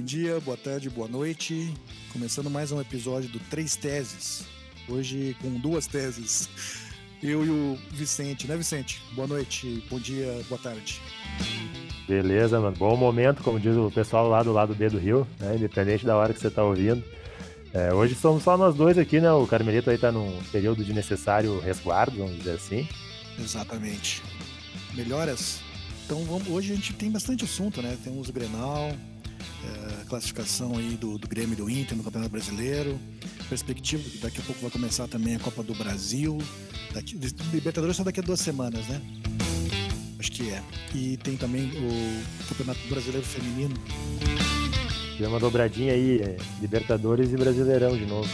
Bom dia, boa tarde, boa noite. Começando mais um episódio do Três Teses. Hoje com duas teses. Eu e o Vicente, né, Vicente? Boa noite, bom dia, boa tarde. Beleza, mano. Bom momento, como diz o pessoal lá do lado B do Rio, né? Independente da hora que você tá ouvindo. É, hoje somos só nós dois aqui, né? O Carmelito aí tá num período de necessário resguardo, vamos dizer assim. Exatamente. Melhoras? Então vamos, hoje a gente tem bastante assunto, né? Temos o Grenal, é, classificação aí do, do Grêmio e do Inter no Campeonato Brasileiro, perspectiva que daqui a pouco vai começar também a Copa do Brasil, daqui, Libertadores só daqui a duas semanas, né? Acho que é. E tem também o Campeonato Brasileiro Feminino. Tem uma dobradinha aí, é, Libertadores e Brasileirão de novo.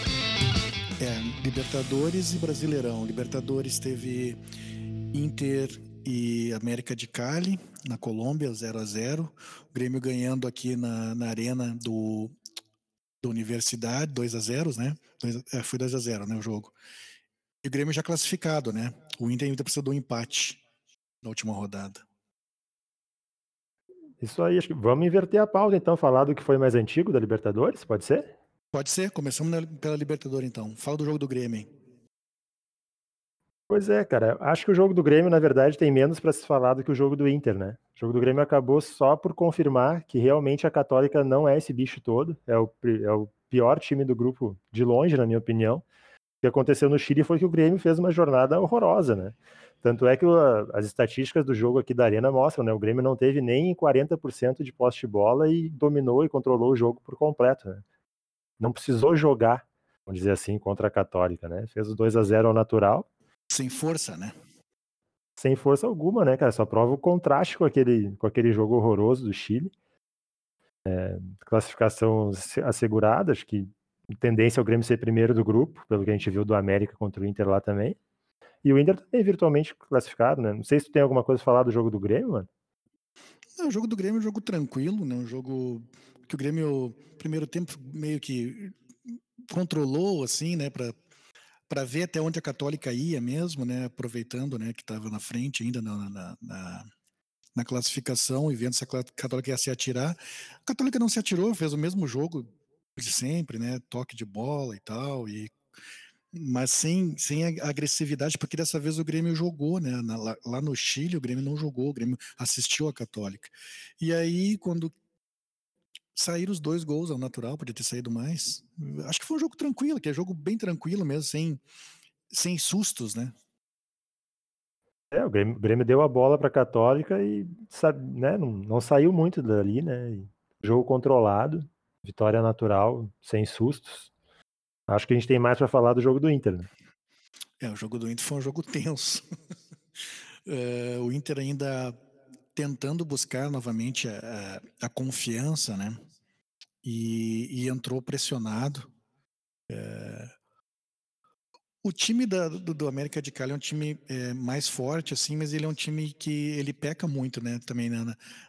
É, Libertadores e Brasileirão. Libertadores teve Inter e América de Cali, na Colômbia, 0 a 0 O Grêmio ganhando aqui na, na arena do, da Universidade, 2 a 0 né? Dois, é, foi 2 a 0 né, o jogo. E o Grêmio já classificado, né? O Inter ainda precisa do empate na última rodada. Isso aí, acho que vamos inverter a pauta então, falar do que foi mais antigo da Libertadores, pode ser? Pode ser, começamos na, pela Libertadores então. Fala do jogo do Grêmio. Hein? Pois é, cara. Acho que o jogo do Grêmio, na verdade, tem menos para se falar do que o jogo do Inter, né? O jogo do Grêmio acabou só por confirmar que realmente a Católica não é esse bicho todo. É o, é o pior time do grupo de longe, na minha opinião. O que aconteceu no Chile foi que o Grêmio fez uma jornada horrorosa, né? Tanto é que as estatísticas do jogo aqui da Arena mostram, né? O Grêmio não teve nem 40% de posse de bola e dominou e controlou o jogo por completo, né? Não precisou jogar, vamos dizer assim, contra a Católica, né? Fez os 2 a 0 ao natural sem força, né? Sem força alguma, né, cara? Só prova o contraste com aquele, com aquele jogo horroroso do Chile. É, classificação assegurada, acho que tendência ao Grêmio ser primeiro do grupo, pelo que a gente viu do América contra o Inter lá também. E o Inter também é virtualmente classificado, né? Não sei se tu tem alguma coisa a falar do jogo do Grêmio, mano. Não, o jogo do Grêmio é um jogo tranquilo, né? Um jogo que o Grêmio, primeiro tempo, meio que controlou, assim, né? Pra, para ver até onde a Católica ia mesmo, né, aproveitando né, que estava na frente ainda na, na, na, na, classificação e vendo se a Católica ia se atirar. A Católica não se atirou, fez o mesmo jogo de sempre, né, toque de bola e tal, e mas sem, sem agressividade, porque dessa vez o Grêmio jogou, né? Lá, lá, no Chile o Grêmio não jogou, o Grêmio assistiu a Católica. E aí, quando saíram os dois gols ao natural, podia ter saído mais. Acho que foi um jogo tranquilo, que é jogo bem tranquilo mesmo, sem, sem sustos, né? É, o Grêmio, o Grêmio deu a bola para a Católica e sabe, né, não, não saiu muito dali, né? Jogo controlado, vitória natural, sem sustos. Acho que a gente tem mais para falar do jogo do Inter. Né? É, o jogo do Inter foi um jogo tenso. é, o Inter ainda tentando buscar novamente a, a confiança, né? E, e entrou pressionado. É... O time da, do, do, América de Cali é um time é, mais forte, assim, mas ele é um time que ele peca muito, né? Também na,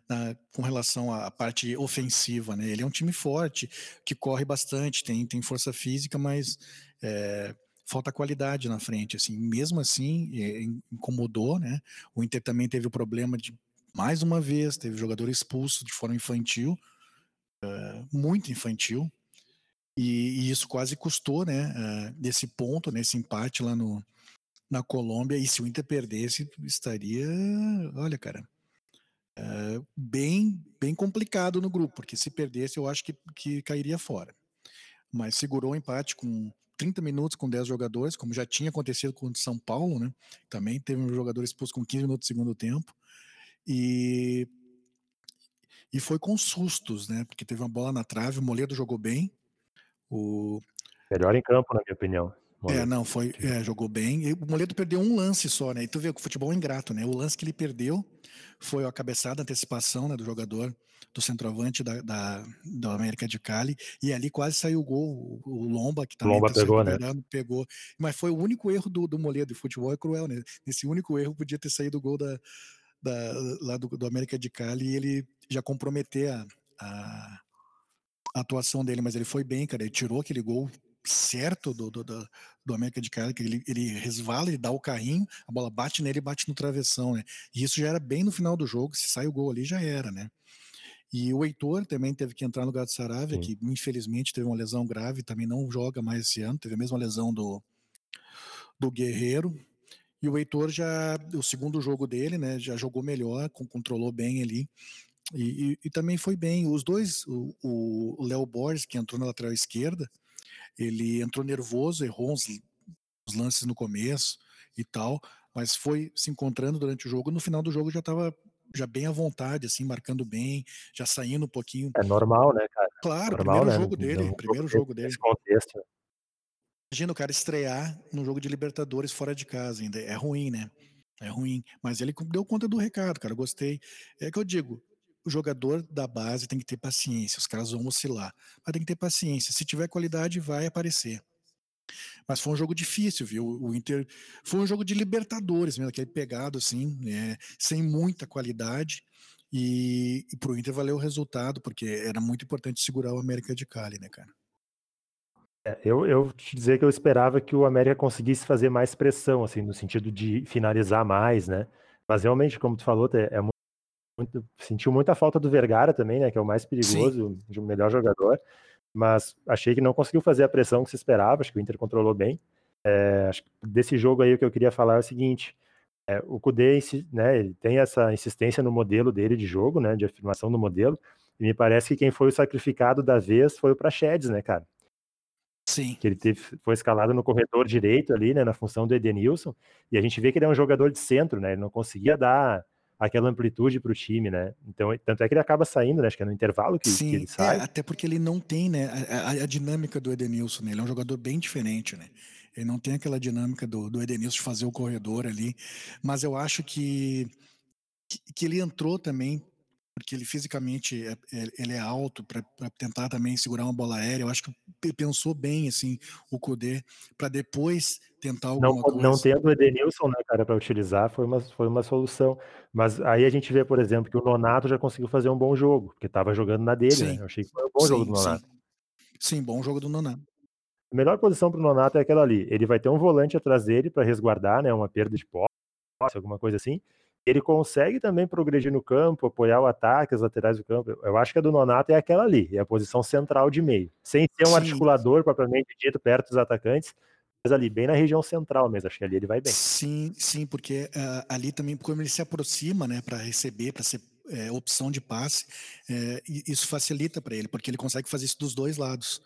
na, com relação à parte ofensiva, né? Ele é um time forte, que corre bastante, tem, tem força física, mas é, falta qualidade na frente, assim. Mesmo assim, é, incomodou, né? O Inter também teve o problema de mais uma vez, teve jogador expulso de forma infantil, uh, muito infantil, e, e, isso quase custou, né, uh, desse ponto, nesse empate lá no, na Colômbia, e se o Inter perdesse, estaria, olha, cara, uh, bem, bem complicado no grupo, porque se perdesse, eu acho que, que cairia fora. Mas segurou o empate com 30 minutos com 10 jogadores, como já tinha acontecido com o São Paulo, né? Também teve um jogador expulso com 15 minutos do segundo tempo. E, e foi com sustos, né? Porque teve uma bola na trave, o Moledo jogou bem. O... Melhor em campo, na minha opinião. Moledo. É, não, foi, é, jogou bem. E o Moledo perdeu um lance só, né? E tu vê que o futebol é ingrato, né? O lance que ele perdeu foi a cabeçada, a antecipação né, do jogador, do centroavante da, da, da América de Cali, e ali quase saiu o gol. O, Lomba, que também Lomba tá pegou, né? pegou. Mas foi o único erro do, do Moledo. E futebol é cruel, né? Nesse único erro podia ter saído o gol da, da, lá do, do, América de Cali ele já comprometer a, a, a, atuação dele, mas ele foi bem, cara. Ele tirou aquele gol certo do, do, do, América de Cali, que ele, ele resvala, ele dá o carrinho, a bola bate nele e bate no travessão, né? E isso já era bem no final do jogo, se sai o gol ali já era, né? E o Heitor também teve que entrar no lugar do Saravia, que infelizmente teve uma lesão grave, também não joga mais esse ano, teve a mesma lesão do, do Guerreiro. E o Heitor já, o segundo jogo dele, né, já jogou melhor, controlou bem ali. E, e, e também foi bem. Os dois, o Léo Borges, que entrou na lateral esquerda, ele entrou nervoso, errou uns, uns, lances no começo e tal, mas foi se encontrando durante o jogo. No final do jogo já estava já bem à vontade, assim, marcando bem, já saindo um pouquinho. É normal, né, cara? Claro, normal, primeiro né? jogo dele, primeiro jogo dele. Contexto. Imagina o cara estrear num jogo de Libertadores fora de casa ainda. É ruim, né? É ruim. Mas ele deu conta do recado, cara. Gostei. É que eu digo, o jogador da base tem que ter paciência. Os caras vão oscilar. Mas tem que ter paciência. Se tiver qualidade, vai aparecer. Mas foi um jogo difícil, viu? O Inter foi um jogo de Libertadores mesmo, aquele pegado assim, é, sem muita qualidade. E, e pro Inter valeu o resultado, porque era muito importante segurar o América de Cali, né, cara? É, eu, eu te dizer que eu esperava que o América conseguisse fazer mais pressão, assim, no sentido de finalizar mais, né? Mas realmente, como tu falou, é muito, muito sentiu muita falta do Vergara também, né? Que é o mais perigoso, Sim. o melhor jogador. Mas achei que não conseguiu fazer a pressão que se esperava. Acho que o Inter controlou bem. É, desse jogo aí o que eu queria falar é o seguinte: é, o Kudê, né? Ele tem essa insistência no modelo dele de jogo, né? De afirmação do modelo. E me parece que quem foi o sacrificado da vez foi o Praxedes, né, cara? Sim. Que ele teve, foi escalado no corredor direito ali, né, na função do Edenilson, e a gente vê que ele é um jogador de centro, né, ele não conseguia dar aquela amplitude para o time, né, então, tanto é que ele acaba saindo, né, acho que é no intervalo que, Sim, que ele sai. É, até porque ele não tem, né, a, a, a, dinâmica do Edenilson, né, ele é um jogador bem diferente, né, ele não tem aquela dinâmica do, do Edenilson de fazer o corredor ali, mas eu acho que, que, que ele entrou também porque ele fisicamente é, ele é alto para tentar também segurar uma bola aérea. Eu acho que pensou bem assim o Kudê para depois tentar alguma não, coisa. Não tendo o Edenilson, né, cara, para utilizar foi uma, foi uma solução. Mas aí a gente vê, por exemplo, que o Nonato já conseguiu fazer um bom jogo, porque estava jogando na dele, sim. né? Eu achei que foi um bom sim, jogo do Nonato. Sim. sim, bom jogo do Nonato. A melhor posição para o Nonato é aquela ali. Ele vai ter um volante atrás dele para resguardar, né, uma perda de posse, alguma coisa assim ele consegue também progredir no campo, apoiar o ataque, as laterais do campo. Eu acho que a do Nonato é aquela ali, é a posição central de meio. Sem ser um Sim. articulador propriamente dito perto dos atacantes, mas ali, bem na região central mesmo. Acho que ali ele vai bem. Sim, sim, porque uh, ali também, como ele se aproxima, né, para receber, para ser é, opção de passe, é, isso facilita para ele, porque ele consegue fazer isso dos dois lados.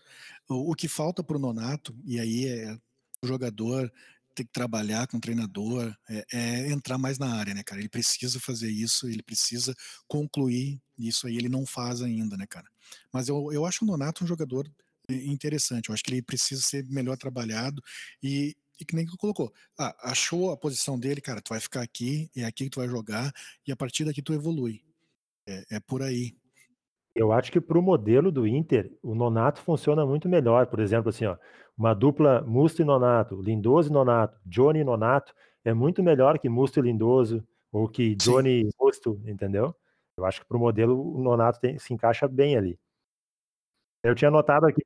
O, o que falta para o Nonato, e aí é o jogador ter que trabalhar com o treinador, é, é, entrar mais na área, né, cara? Ele precisa fazer isso, ele precisa concluir isso aí, ele não faz ainda, né, cara? Mas eu, eu acho o Nonato um jogador interessante, eu acho que ele precisa ser melhor trabalhado e, e que nem tu colocou, ah, achou a posição dele, cara, tu vai ficar aqui, é aqui que tu vai jogar e a partir daqui tu evolui. É, é por aí. Eu acho que para o modelo do Inter, o Nonato funciona muito melhor. Por exemplo, assim, ó, uma dupla Musto e Nonato, Lindoso e Nonato, Johnny e Nonato, é muito melhor que Musto e Lindoso, ou que Johnny e Musto, entendeu? Eu acho que para o modelo o Nonato tem, se encaixa bem ali. Eu tinha anotado aqui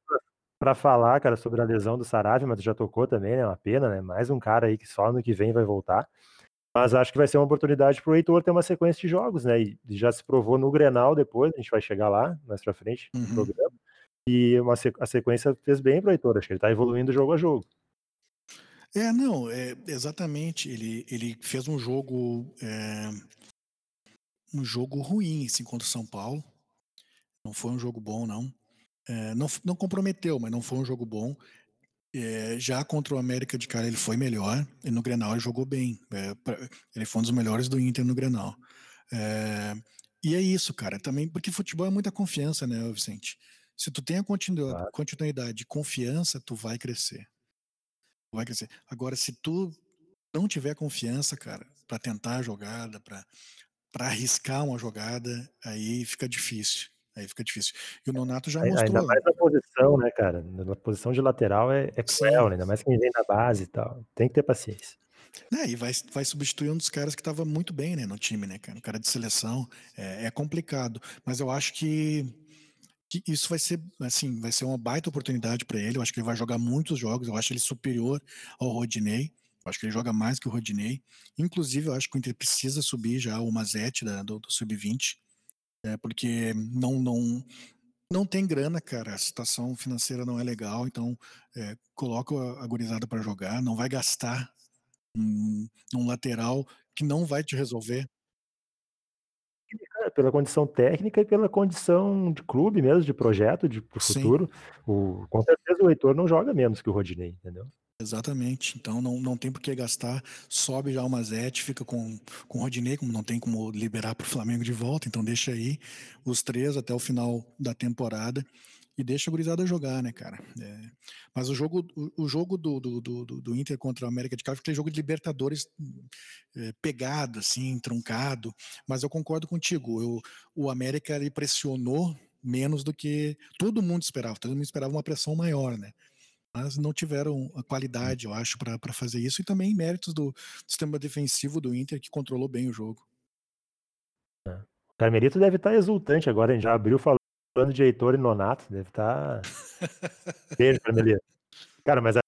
para falar, cara, sobre a lesão do Saravia, mas já tocou também, né? É uma pena, né? Mais um cara aí que só ano que vem vai voltar. Mas acho que vai ser uma oportunidade para o Heitor ter uma sequência de jogos, né? E já se provou no Grenal depois, a gente vai chegar lá, mais para frente no Uhum. programa. E uma, a sequência fez bem para o Heitor, acho que ele está evoluindo jogo a jogo. É, não, é, exatamente. Ele, ele fez um jogo é, um jogo ruim assim, contra o São Paulo. Não foi um jogo bom, não. É, não. Não comprometeu, mas não foi um jogo bom. É, já contra o América de cara ele foi melhor, e no Grenal ele jogou bem. É, pra, ele foi um dos melhores do Inter no Grenal. É, e é isso, cara, também, porque futebol é muita confiança, né, Vicente? Se tu tem a continuidade, claro. continuidade de confiança, tu vai crescer. Tu vai crescer. Agora, se tu não tiver confiança, cara, para tentar a jogada, para arriscar uma jogada, aí fica difícil. Aí fica difícil. E o Nonato já mostrou. Ainda mais na posição, né, cara? Na posição de lateral é, é cruel, né? ainda mais quem vem da base e tal. Tem que ter paciência. É, e vai, vai substituir um dos caras que estava muito bem né, no time, né, cara? Um cara de seleção. É, é complicado. Mas eu acho que, que, isso vai ser, assim, vai ser uma baita oportunidade para ele. Eu acho que ele vai jogar muitos jogos. Eu acho ele superior ao Rodinei. Eu acho que ele joga mais que o Rodinei. Inclusive, eu acho que o Inter precisa subir já o Mazete da, do, do Sub-20 É, porque não, não, não tem grana, cara. A situação financeira não é legal, então é, coloca a gurizada para jogar, não vai gastar um, num lateral que não vai te resolver. Pela condição técnica e pela condição de clube mesmo, de projeto, de para o Sim. futuro. O, com certeza o Heitor não joga menos que o Rodinei, entendeu? Exatamente. Então não, não tem por que gastar. Sobe já o Mazete, fica com, com o Rodinei, como não tem como liberar para o Flamengo de volta, então deixa aí os três até o final da temporada e deixa a gurizada jogar, né, cara? É, mas o jogo, o, o jogo do, do, do, do, Inter contra o América de Cali foi jogo de Libertadores é, pegado, assim, truncado. Mas eu concordo contigo. Eu, o América ele pressionou menos do que todo mundo esperava. Todo mundo esperava uma pressão maior, né? Mas não tiveram a qualidade, eu acho, para fazer isso. E também méritos do sistema defensivo do Inter, que controlou bem o jogo. É. O Carmelito deve estar exultante agora, a já abriu falando falando de Heitor e Nonato, deve estar. Tá Beijo, Carmelita. Cara, mas acho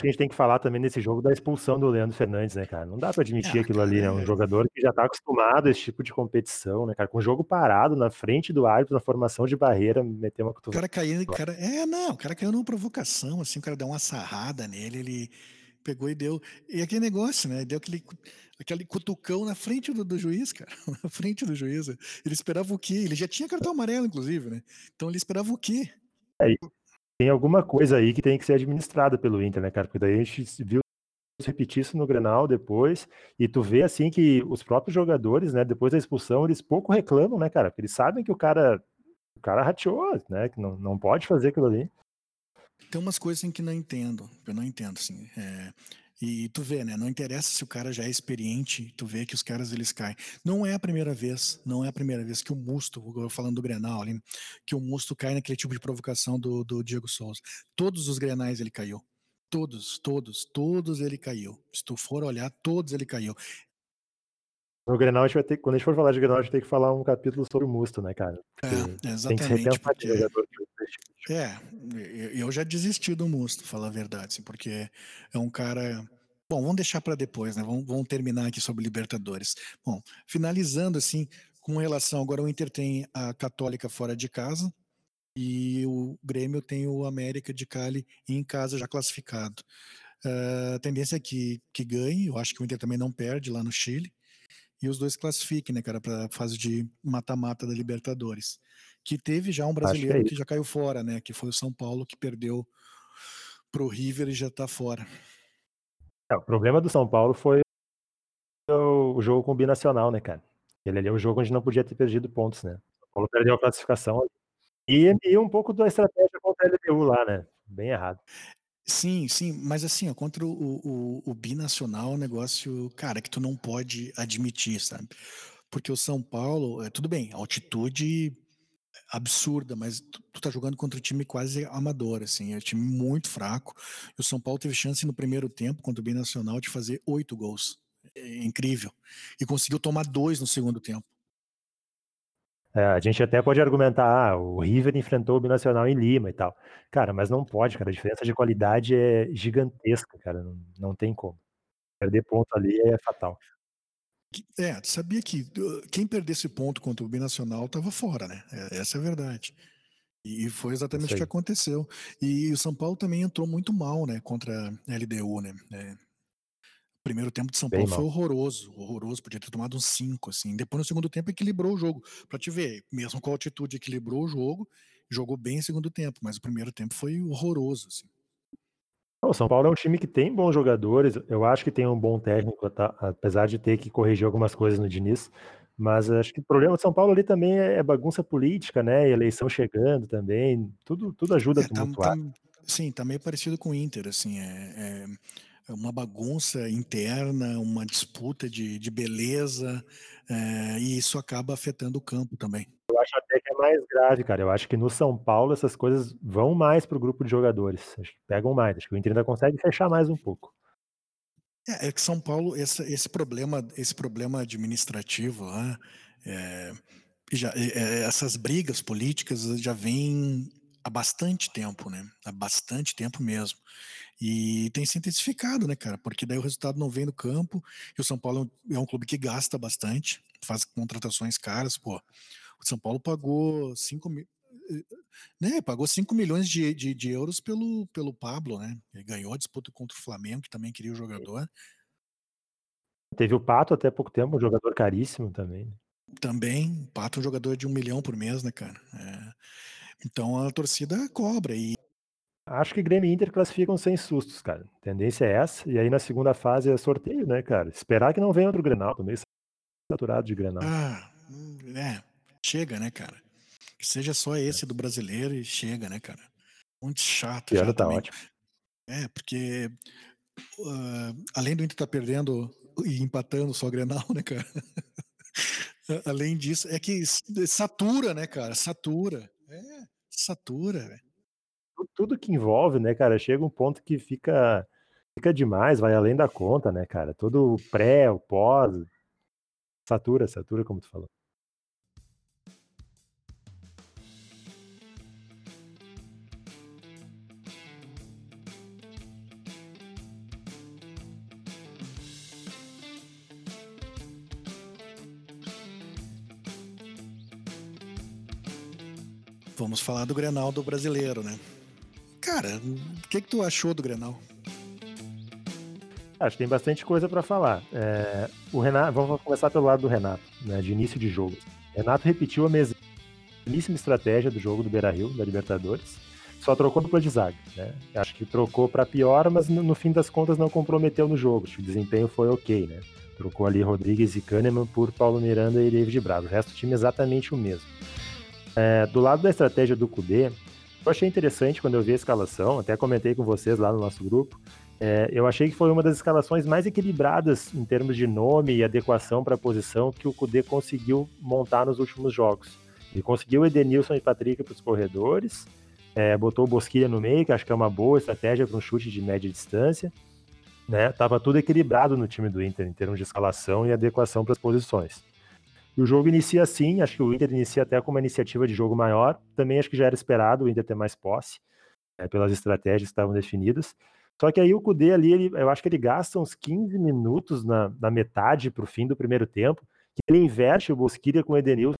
que a gente tem que falar também nesse jogo da expulsão do Leandro Fernandes, né, cara? Não dá para admitir ah, aquilo cara, ali, né? Um jogador que já tá acostumado a esse tipo de competição, né, cara? Com o jogo parado na frente do árbitro, na formação de barreira, meter uma cotovelada. O cara caiu, cara, é, não, o cara caiu numa provocação, assim, o cara deu uma sarrada nele, ele pegou e deu. E aquele negócio, né? Deu aquele, aquele cutucão na frente do, do juiz, cara. Na frente do juiz. Ele esperava o quê? Ele já tinha cartão amarelo, inclusive, né? Então ele esperava o quê? É, tem alguma coisa aí que tem que ser administrada pelo Inter, né, cara? Porque daí a gente viu repetir isso no Grenal depois, e tu vê assim que os próprios jogadores, né, depois da expulsão, eles pouco reclamam, né, cara? Porque eles sabem que o cara o cara rateou, né, que não, não pode fazer aquilo ali. Tem umas coisas em que não entendo, eu não entendo, assim. É, e tu vê, né? Não interessa se o cara já é experiente, tu vê que os caras eles caem. Não é a primeira vez, não é a primeira vez que o Musto, falando do Grenal ali, que o Musto cai naquele tipo de provocação do, do Diego Souza. Todos os Grenais ele caiu. Todos, todos, todos ele caiu. Se tu for olhar, todos ele caiu. No Grenal, a gente vai ter, quando a gente for falar de Grenal, a gente tem que falar um capítulo sobre o Musto, né, cara? Porque é, exatamente. porque... É, eu já desisti do Musto, falar a verdade, assim, porque é um cara. Bom, vamos deixar para depois, né? Vamos, vamos, terminar aqui sobre Libertadores. Bom, finalizando assim, com relação agora o Inter tem a Católica fora de casa e o Grêmio tem o América de Cali em casa já classificado. Uh, a tendência é que, que ganhe, eu acho que o Inter também não perde lá no Chile e os dois classifiquem, né, cara, para fase de mata-mata da Libertadores. Que teve já um brasileiro que, é que, já caiu fora, né, que foi o São Paulo que perdeu pro River e já tá fora. É, o problema do São Paulo foi o, o jogo combinacional, né, cara? Ele ali é um jogo onde não podia ter perdido pontos, né? O São Paulo perdeu a classificação e, e um pouco da estratégia contra a LDU lá, né? Bem errado. Sim, sim, mas assim, ó, contra o, o, o binacional, é negócio, cara, que tu não pode admitir, sabe? Porque o São Paulo, é, tudo bem, altitude absurda, mas tu, tu tá jogando contra um time quase amador, assim, é um time muito fraco. E o São Paulo teve chance no primeiro tempo contra o Binacional de fazer oito gols. É incrível. E conseguiu tomar dois no segundo tempo. É, a gente até pode argumentar, ah, o River enfrentou o Binacional em Lima e tal. Cara, mas não pode, cara. A diferença de qualidade é gigantesca, cara. Não, não tem como. Perder ponto ali é fatal. É, sabia que quem perdesse ponto contra o Binacional estava fora, né? É, essa é a verdade. E foi exatamente o que aconteceu. E o São Paulo também entrou muito mal, né? Contra a LDU, né? É, primeiro tempo de São Paulo foi horroroso, horroroso, podia ter tomado uns 5, assim. Depois no segundo tempo equilibrou o jogo. Pra te ver, mesmo com a altitude equilibrou o jogo, jogou bem em segundo tempo, mas o primeiro tempo foi horroroso, assim. O São Paulo é um time que tem bons jogadores, eu acho que tem um bom técnico, tá? apesar de ter que corrigir algumas coisas no Diniz, mas acho que o problema do São Paulo ali também é bagunça política, né? Eleição chegando também, tudo, tudo ajuda é, a tumultuar. Tá, tá, sim, tá meio parecido com o Inter, assim, é, é é uma bagunça interna, uma disputa de, de beleza, é, e isso acaba afetando o campo também. Eu acho até que é mais grave, cara. Eu acho que no São Paulo essas coisas vão mais para o grupo de jogadores. Acho que pegam mais. Acho que o Inter ainda consegue fechar mais um pouco. É, é que São Paulo, esse, esse, problema, esse problema administrativo, né, é, já, é, essas brigas políticas já vêm há bastante tempo, né? Há bastante tempo mesmo. E tem se intensificado, né, cara? Porque daí o resultado não vem no campo. E o São Paulo é um clube que gasta bastante, faz contratações caras, pô. O São Paulo pagou 5 mil. Né, pagou 5 milhões de, de, de, euros pelo, pelo Pablo, né? Ele ganhou a disputa contra o Flamengo, que também queria o jogador. Teve o Pato até pouco tempo, um jogador caríssimo também. Né? Também, Pato é um jogador de um milhão por mês, né, cara? É. Então a torcida cobra e Acho que Grêmio e Inter classificam sem sustos, cara. A tendência é essa. E aí na segunda fase é sorteio, né, cara? Esperar que não venha outro Grenal. Meio saturado de Grenal. Ah, é. Chega, né, cara? Que seja só esse do brasileiro e chega, né, cara? Muito chato. já tá também. ótimo. É, porque uh, além do Inter estar tá perdendo e empatando só Grenal, né, cara? além disso, é que satura, né, cara? Satura. É, satura, velho tudo que envolve, né, cara, chega um ponto que fica fica demais, vai além da conta, né, cara? Todo o pré, o pós, satura, satura, como tu falou. Vamos falar do Grenal do brasileiro, né? Cara, o que, que tu achou do Grenal? Acho que tem bastante coisa para falar. É, o Renato, vamos começar pelo lado do Renato, né, de início de jogo. Renato repetiu a mesmíssima estratégia do jogo do Beira-Rio, da Libertadores, só trocou dupla de zaga. Né? Acho que trocou para pior, mas no, no, fim das contas não comprometeu no jogo. O desempenho foi ok, né? Trocou ali Rodrigues e Kahneman por Paulo Miranda e David Braz. O resto do time é exatamente o mesmo. É, do lado da estratégia do Cudê, eu achei interessante quando eu vi a escalação, até comentei com vocês lá no nosso grupo. É, eu achei que foi uma das escalações mais equilibradas em termos de nome e adequação para a posição que o Kudê conseguiu montar nos últimos jogos. Ele conseguiu Edenilson e Patrick para os corredores, é, botou o Bosquilha no meio, que acho que é uma boa estratégia para um chute de média distância. Né? Tava tudo equilibrado no time do Inter em termos de escalação e adequação para as posições. E o jogo inicia assim, acho que o Inter inicia até com uma iniciativa de jogo maior. Também acho que já era esperado o Inter ter mais posse, é, pelas estratégias que estavam definidas. Só que aí o Kudê ali, ele, eu acho que ele gasta uns 15 minutos na, na metade para o fim do primeiro tempo, que ele inverte o Bosquilha com o Edenilson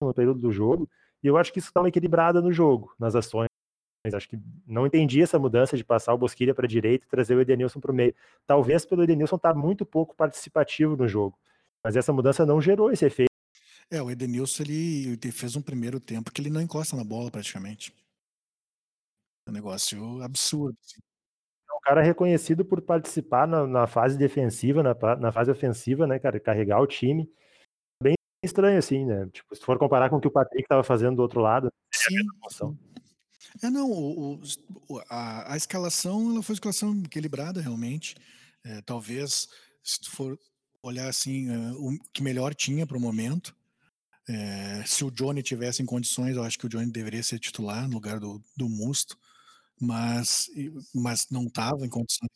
no período do jogo, e eu acho que isso dá uma equilibrada no jogo, nas ações. Acho que não entendi essa mudança de passar o Bosquilha para a direita e trazer o Edenilson para o meio. Talvez pelo Edenilson estar tá muito pouco participativo no jogo. Mas essa mudança não gerou esse efeito é, o Edenilson ele, ele fez um primeiro tempo que ele não encosta na bola praticamente. É um negócio absurdo. Assim. É um cara reconhecido por participar na, na fase defensiva, na, na, fase ofensiva, né, cara? Carregar o time. Bem estranho, assim, né? Tipo, se for comparar com o que o Patrick estava fazendo do outro lado, sim, sim. É, não, o, o, a, a, escalação ela foi uma escalação equilibrada, realmente. É, talvez, se tu for olhar assim, uh, o que melhor tinha para o momento, é, se o Johnny tivesse em condições, eu acho que o Johnny deveria ser titular no lugar do, do Musto, mas, mas não estava em condições.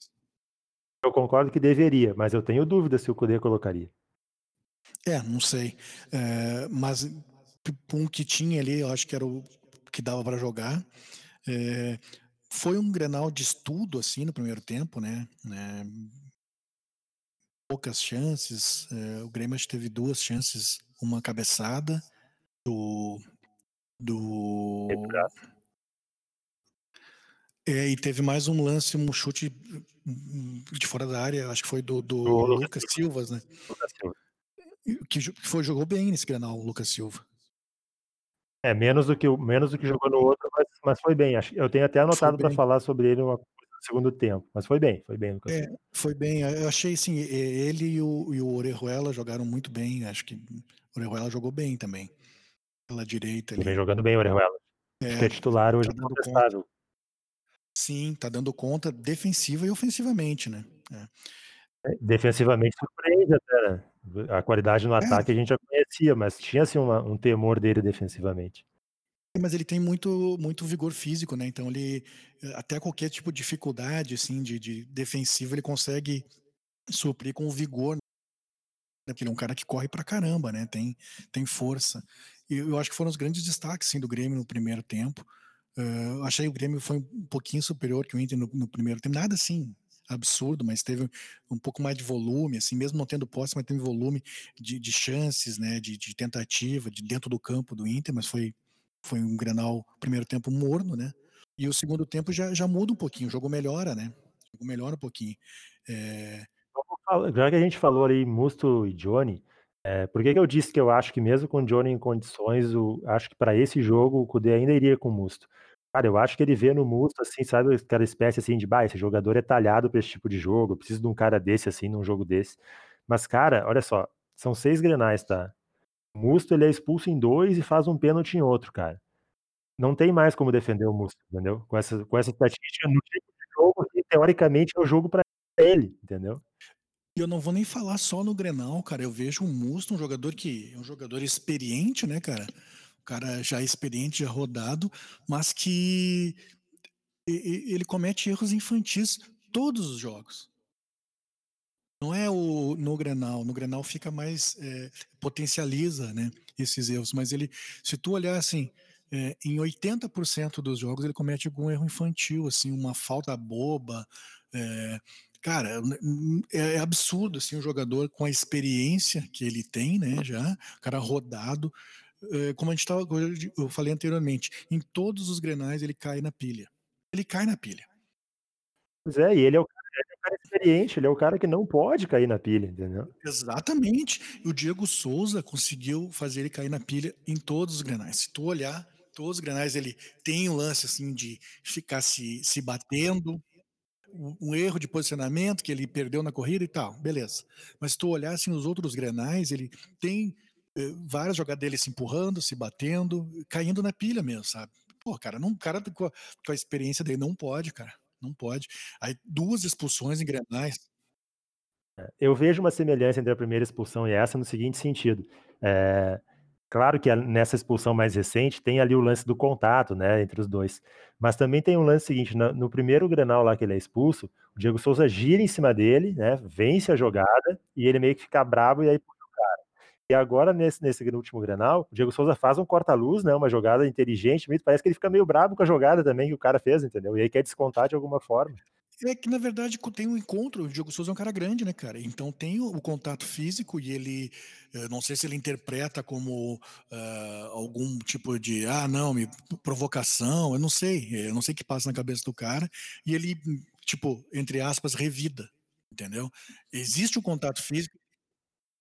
Eu concordo que deveria, mas eu tenho dúvida se o Cudê colocaria. É, não sei. É, mas um que tinha ali, eu acho que era o que dava para jogar. É, foi um Grenal de estudo assim no primeiro tempo, né? É, poucas chances. É, o Grêmio teve duas chances uma cabeçada do. do é, e teve mais um lance, um chute de fora da área, acho que foi do, do Lucas Silva, né? Lucas Silva. Que foi, jogou bem nesse granal, o Lucas Silva. É, menos do que, menos do que jogou no outro, mas, mas foi bem. Eu tenho até anotado para falar sobre ele no segundo tempo, mas foi bem, foi bem, Lucas. É, foi bem. Eu achei assim, ele e o, e o Orejuela jogaram muito bem. Acho que Orejuela jogou bem também. Pela direita ali. Vem jogando bem Orejuela. É, que é titular hoje tá conta. Sim, tá dando conta defensiva e ofensivamente, né? É. é defensivamente surpreende até, né? A qualidade no é. ataque a gente já conhecia, mas tinha assim uma, um temor dele defensivamente. Mas ele tem muito, muito vigor físico, né? Então ele até qualquer tipo de dificuldade assim de, de defensiva ele consegue suprir com vigor né, porque ele é um cara que corre pra caramba, né? Tem, tem força. E eu acho que foram os grandes destaques sim, do Grêmio no primeiro tempo. Uh, achei o Grêmio foi um pouquinho superior que o Inter no, no, primeiro tempo. Nada assim, absurdo, mas teve um pouco mais de volume, assim, mesmo não tendo posse, mas teve volume de, de chances, né, de, de, tentativa, de dentro do campo do Inter, mas foi, foi um Grenal, primeiro tempo morno, né, e o segundo tempo já, já muda um pouquinho, o jogo melhora, né, o jogo melhora um pouquinho. É... Já que a gente falou ali Musto e Johnny, é, por que, que eu disse que eu acho que mesmo com o Johnny em condições, o, acho que para esse jogo o Kudê ainda iria com o Musto. Cara, eu acho que ele vê no Musto, assim, sabe, aquela espécie assim de, bah, esse jogador é talhado para esse tipo de jogo, eu preciso de um cara desse, assim, num jogo desse. Mas, cara, olha só, são seis grenais, tá? O Musto, ele é expulso em dois e faz um pênalti em outro, cara. Não tem mais como defender o Musto, entendeu? Com essa, com essa estatística no tipo de jogo teoricamente, é o jogo para ele, entendeu? E eu não vou nem falar só no Grenal, cara. Eu vejo o Musto, um jogador que é um jogador experiente, né, cara? O cara já experiente, já rodado, mas que ele comete erros infantis todos os jogos. Não é o no Grenal, no Grenal fica mais é, potencializa, né, esses erros, mas ele se tu olhar assim, é, em 80% dos jogos ele comete algum erro infantil, assim, uma falta boba, é, cara, é, é, absurdo assim um jogador com a experiência que ele tem, né, já, cara rodado, é, como a gente tava, eu falei anteriormente, em todos os Grenais ele cai na pilha. Ele cai na pilha. Pois é, e ele é o cara, é experiente, ele é o cara que não pode cair na pilha, entendeu? Exatamente. E o Diego Souza conseguiu fazer ele cair na pilha em todos os Grenais. Se tu olhar, todos os Grenais ele tem um lance assim de ficar se, se batendo, um erro de posicionamento que ele perdeu na corrida e tal, beleza. Mas se tu olhar assim os outros grenais, ele tem eh, várias jogadas dele se empurrando, se batendo, caindo na pilha mesmo, sabe? Pô, cara, não, cara com a, com a experiência dele não pode, cara, não pode. Aí duas expulsões em grenais. É, eu vejo uma semelhança entre a primeira expulsão e essa no seguinte sentido. É, Claro que nessa expulsão mais recente tem ali o lance do contato, né, entre os dois. Mas também tem um lance seguinte, no, no primeiro Grenal lá que ele é expulso, o Diego Souza gira em cima dele, né, vence a jogada e ele meio que fica bravo e aí puxa o cara. E agora nesse, nesse último Grenal, o Diego Souza faz um corta-luz, né, uma jogada inteligente, parece que ele fica meio bravo com a jogada também que o cara fez, entendeu? E aí quer descontar de alguma forma. É que, na verdade, tem um encontro. O Diogo Souza é um cara grande, né, cara? Então tem o, o contato físico e ele, não sei se ele interpreta como uh, algum tipo de, ah, não, me, provocação, eu não sei. Eu não sei o que passa na cabeça do cara. E ele, tipo, entre aspas, revida, entendeu? Existe o contato físico.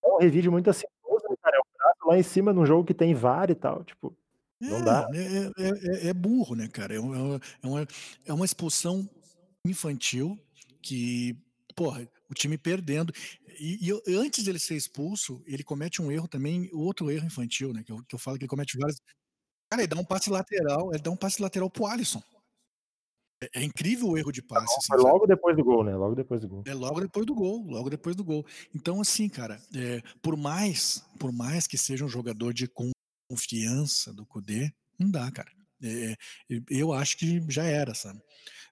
É um revide muito assim, né, cara? É um braço lá em cima num jogo que tem VAR e tal, tipo. Não é, dá. É, é, é, é burro, né, cara? É uma, é uma, é uma expulsão infantil que, porra, o time perdendo. E, e, antes dele ser expulso, ele comete um erro também, outro erro infantil, né? Que eu, que eu falo que ele comete vários. Cara, ele dá um passe lateral, ele dá um passe lateral pro Alisson. É, é incrível o erro de passe. Assim, logo sabe? depois do gol, né? Logo depois do gol. É logo depois do gol, logo depois do gol. Então, assim, cara, é, por mais, por mais que seja um jogador de confiança do Cudê, não dá, cara. É, eu acho que já era, sabe?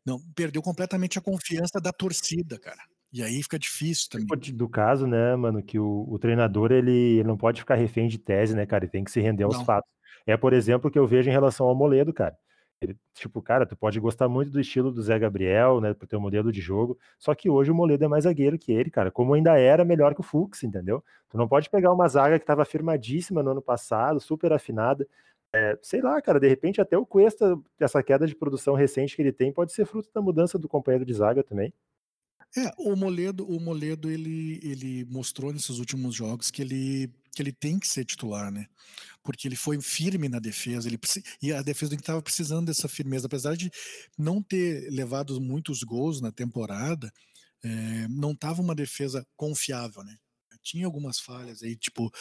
Não, perdeu completamente a confiança da torcida, cara. E aí fica difícil também. Do caso, né, mano, que o, o treinador ele, ele, não pode ficar refém de tese, né, cara? Ele tem que se render aos não. fatos. É, por exemplo, o que eu vejo em relação ao Moledo, cara. Ele, tipo, cara, tu pode gostar muito do estilo do Zé Gabriel, né, pro teu modelo de jogo, só que hoje o Moledo é mais zagueiro que ele, cara, como ainda era melhor que o Fux, entendeu? Tu não pode pegar uma zaga que tava firmadíssima no ano passado, super afinada, é, sei lá, cara, de repente até o Cuesta, essa queda de produção recente que ele tem, pode ser fruto da mudança do companheiro de zaga também. É, o Moledo, o Moledo ele, ele mostrou nesses últimos jogos que ele, que ele tem que ser titular, né? Porque ele foi firme na defesa, ele e a defesa do estava precisando dessa firmeza, apesar de não ter levado muitos gols na temporada, é, não estava uma defesa confiável, né? Tinha algumas falhas aí, tipo,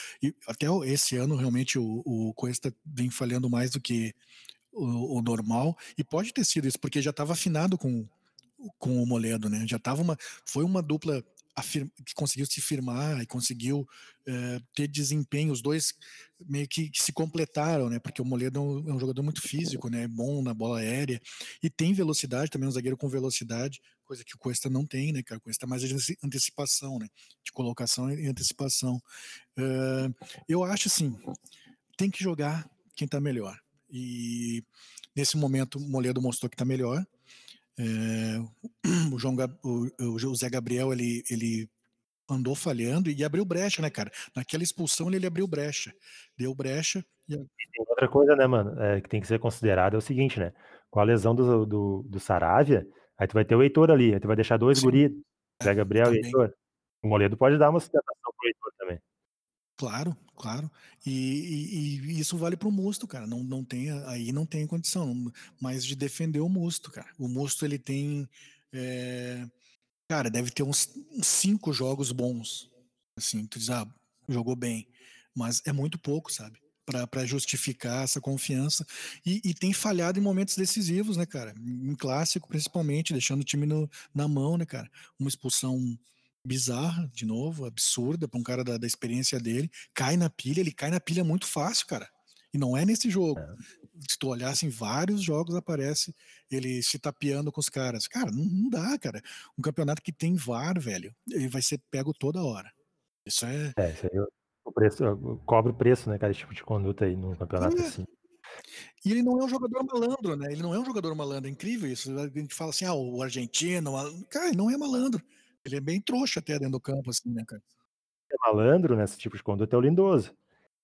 até esse ano realmente o, o Cuesta vem falhando mais do que o, o normal, e pode ter sido isso, porque já estava afinado com, com o Moledo, né? Já estava uma. Foi uma dupla que conseguiu se firmar e conseguiu é, ter desempenho. Os dois meio que, que, se completaram, né? Porque o Moledo é um, é um, jogador muito físico, né? Bom na bola aérea e tem velocidade também, um zagueiro com velocidade, coisa que o Cuesta não tem, né? Cara, o Cuesta é mais de antecipação, né? De colocação e antecipação. É, eu acho assim, tem que jogar quem está melhor. E nesse momento o Moledo mostrou que está melhor. Eh, o João o o Zé Gabriel ele ele andou falhando e abriu brecha, né, cara. Naquela expulsão ele abriu brecha, deu brecha e E outra coisa, né, mano, eh, que tem que ser considerado é o seguinte, né, com a lesão do do do Saravia, aí tu vai ter o Heitor ali, aí tu vai deixar 2 Sim. guri, É, Zé Gabriel e também. Heitor. O Moledo pode dar uma sustentação para o Heitor também. Claro, claro. E e e isso vale para o Musto, cara, não não tem aí não tem condição, mas de defender o Musto, cara. O Musto ele tem, eh, cara, deve ter uns 5 jogos bons, assim, tu diz: "Ah, jogou bem", mas é muito pouco, sabe, pra justificar essa confiança. E e tem falhado em momentos decisivos, né, cara, em clássico principalmente, deixando o time no na mão, né, cara. Uma expulsão bizarra, de novo, absurda pra um cara da da experiência dele, cai na pilha, ele cai na pilha muito fácil, cara. E não é nesse jogo. É. Se tu olhasse em vários jogos aparece ele se tapeando com os caras. Cara, não não dá, cara. Um campeonato que tem VAR, velho, ele vai ser pego toda hora. Isso é É, isso aí o o preço cobra o preço, né, cara, esse tipo de conduta aí num campeonato É. assim. E ele não é um jogador malandro, né, ele não é um jogador malandro, é incrível isso. A gente fala assim: "Ah, o argentino, cara, ele não é malandro. Ele é bem trouxa até dentro do campo, assim, né, cara. É malandro nesse tipo de conduta é o Lindoso.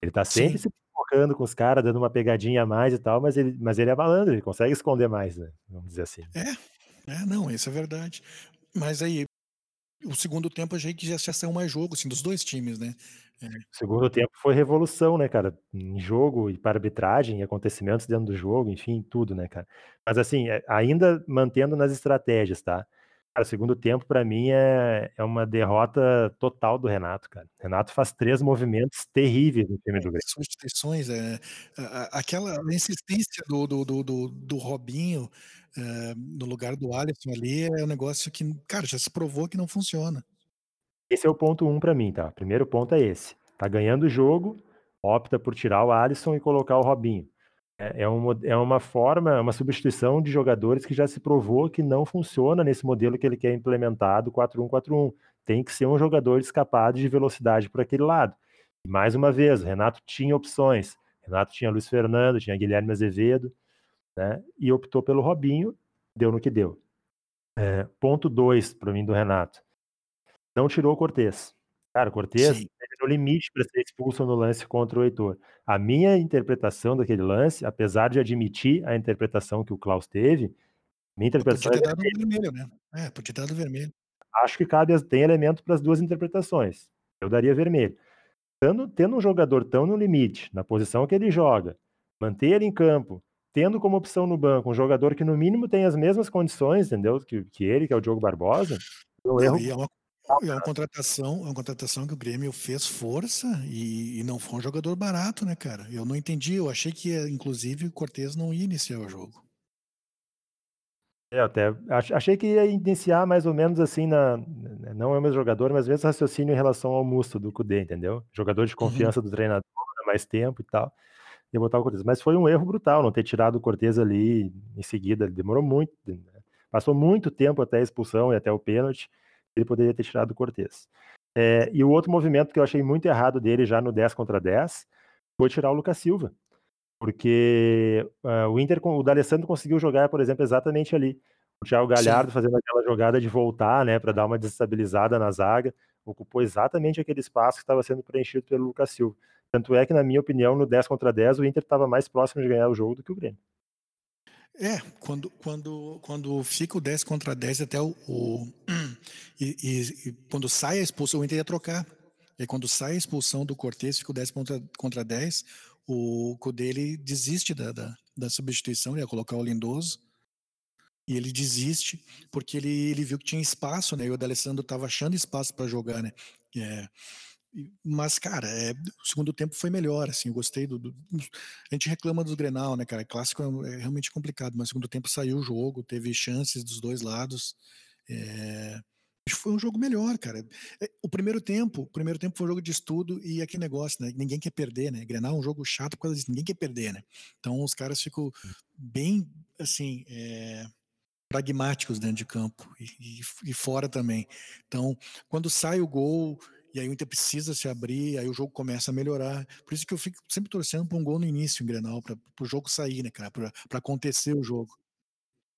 Ele tá sempre Sim. se provocando com os cara, dando uma pegadinha a mais e tal, mas ele mas ele é malandro, ele consegue esconder mais, né, vamos dizer assim. É, é, não, isso é verdade. Mas aí, o segundo tempo achei que já saiu mais jogo, assim, dos 2 times, né. É. O segundo tempo foi revolução, né, cara, em jogo e para arbitragem, acontecimentos dentro do jogo, enfim, tudo, né, cara. Mas assim, eh, ainda mantendo nas estratégias, tá. Cara, o segundo tempo pra mim é é uma derrota total do Renato, cara. Renato faz 3 movimentos terríveis no time É, do Grêmio. substituições, a aquela insistência do do do do do Robinho, eh, no lugar do Alisson ali, é um negócio que, cara, já se provou que não funciona. Esse é o ponto 1 pra mim, tá. Primeiro ponto é esse, tá ganhando o jogo, opta por tirar o Alisson e colocar o Robinho. É é um mo é uma forma, é uma substituição de jogadores que já se provou que não funciona nesse modelo que ele quer implementar do 4-1-4-1. Tem que ser um jogador escapado de velocidade por aquele lado. E mais uma vez, o Renato tinha opções, Renato tinha Luiz Fernando, tinha Guilherme Azevedo, né, e optou pelo Robinho, deu no que deu. Eh, ponto 2 pra mim do Renato, não tirou o Cortez. Cara, o Cortez Sim. esteve no limite pra ser expulso no lance contra o Heitor. A minha interpretação daquele lance, apesar de admitir a interpretação que o Klaus teve, minha Podia interpretação é ter dado um vermelho. né. É, podia ter dado vermelho. Acho que cabe tem elemento para as 2 interpretações. Eu daria vermelho. Tando tendo um jogador tão no limite, na posição que ele joga, manter ele em campo, tendo como opção no banco um jogador que no mínimo tem as mesmas condições, entendeu, que que ele, que é o Diogo Barbosa, Não, erro e é uma é uma contratação é uma contratação que o Grêmio fez força e e não foi um jogador barato, né, cara. Eu não entendi, eu achei que, inclusive, o Cortez não ia iniciar o jogo. É, até ach achei que ia iniciar mais ou menos assim na não é o mesmo jogador, mas mesmo raciocínio em relação ao Musto do Cudê, entendeu. Jogador de Uhum. confiança do treinador há mais tempo e tal, ia botar o Cortez. Mas foi um erro brutal não ter tirado o Cortez ali em seguida, demorou muito, passou muito tempo até a expulsão e até o pênalti, ele poderia ter tirado o Cortez. Eh, e o outro movimento que eu achei muito errado dele já no 10 contra 10, foi tirar o Lucas Silva, porque, hã, o Inter o D'Alessandro conseguiu jogar, por exemplo, exatamente ali. O Thiago Sim. Galhardo fazendo aquela jogada de voltar, né, pra dar uma desestabilizada na zaga, ocupou exatamente aquele espaço que estava sendo preenchido pelo Lucas Silva. Tanto é que na minha opinião no 10 contra 10 o Inter estava mais próximo de ganhar o jogo do que o Grêmio. É, quando quando quando fica o 10 contra 10 até o o e e e quando sai a expulsão o Inter ia trocar. E quando sai a expulsão do Cortez, fica o 10 contra contra 10, o Cudê ele desiste da da da substituição, ia colocar o Lindoso. E ele desiste, porque ele ele viu que tinha espaço, né, e o D'Alessandro estava achando espaço pra jogar, né. E mas cara, eh, o segundo tempo foi melhor, assim, eu gostei do do a gente reclama do Grenal, né, cara, clássico é é realmente complicado, mas o segundo tempo saiu o jogo, teve chances dos 2 lados, que foi um jogo melhor, cara. Eh, o primeiro tempo o primeiro tempo foi um jogo de estudo e aquele negócio, né, ninguém quer perder, né, Grenal é um jogo chato por causa disso, ninguém quer perder, né. Então os caras ficam bem, assim, eh, pragmáticos dentro de campo e e e fora também. Então, quando sai o gol, e aí o Inter precisa se abrir, aí o jogo começa a melhorar. Por isso que eu fico sempre torcendo pra um gol no início em Grenal, para o jogo sair, né, cara, pra acontecer o jogo.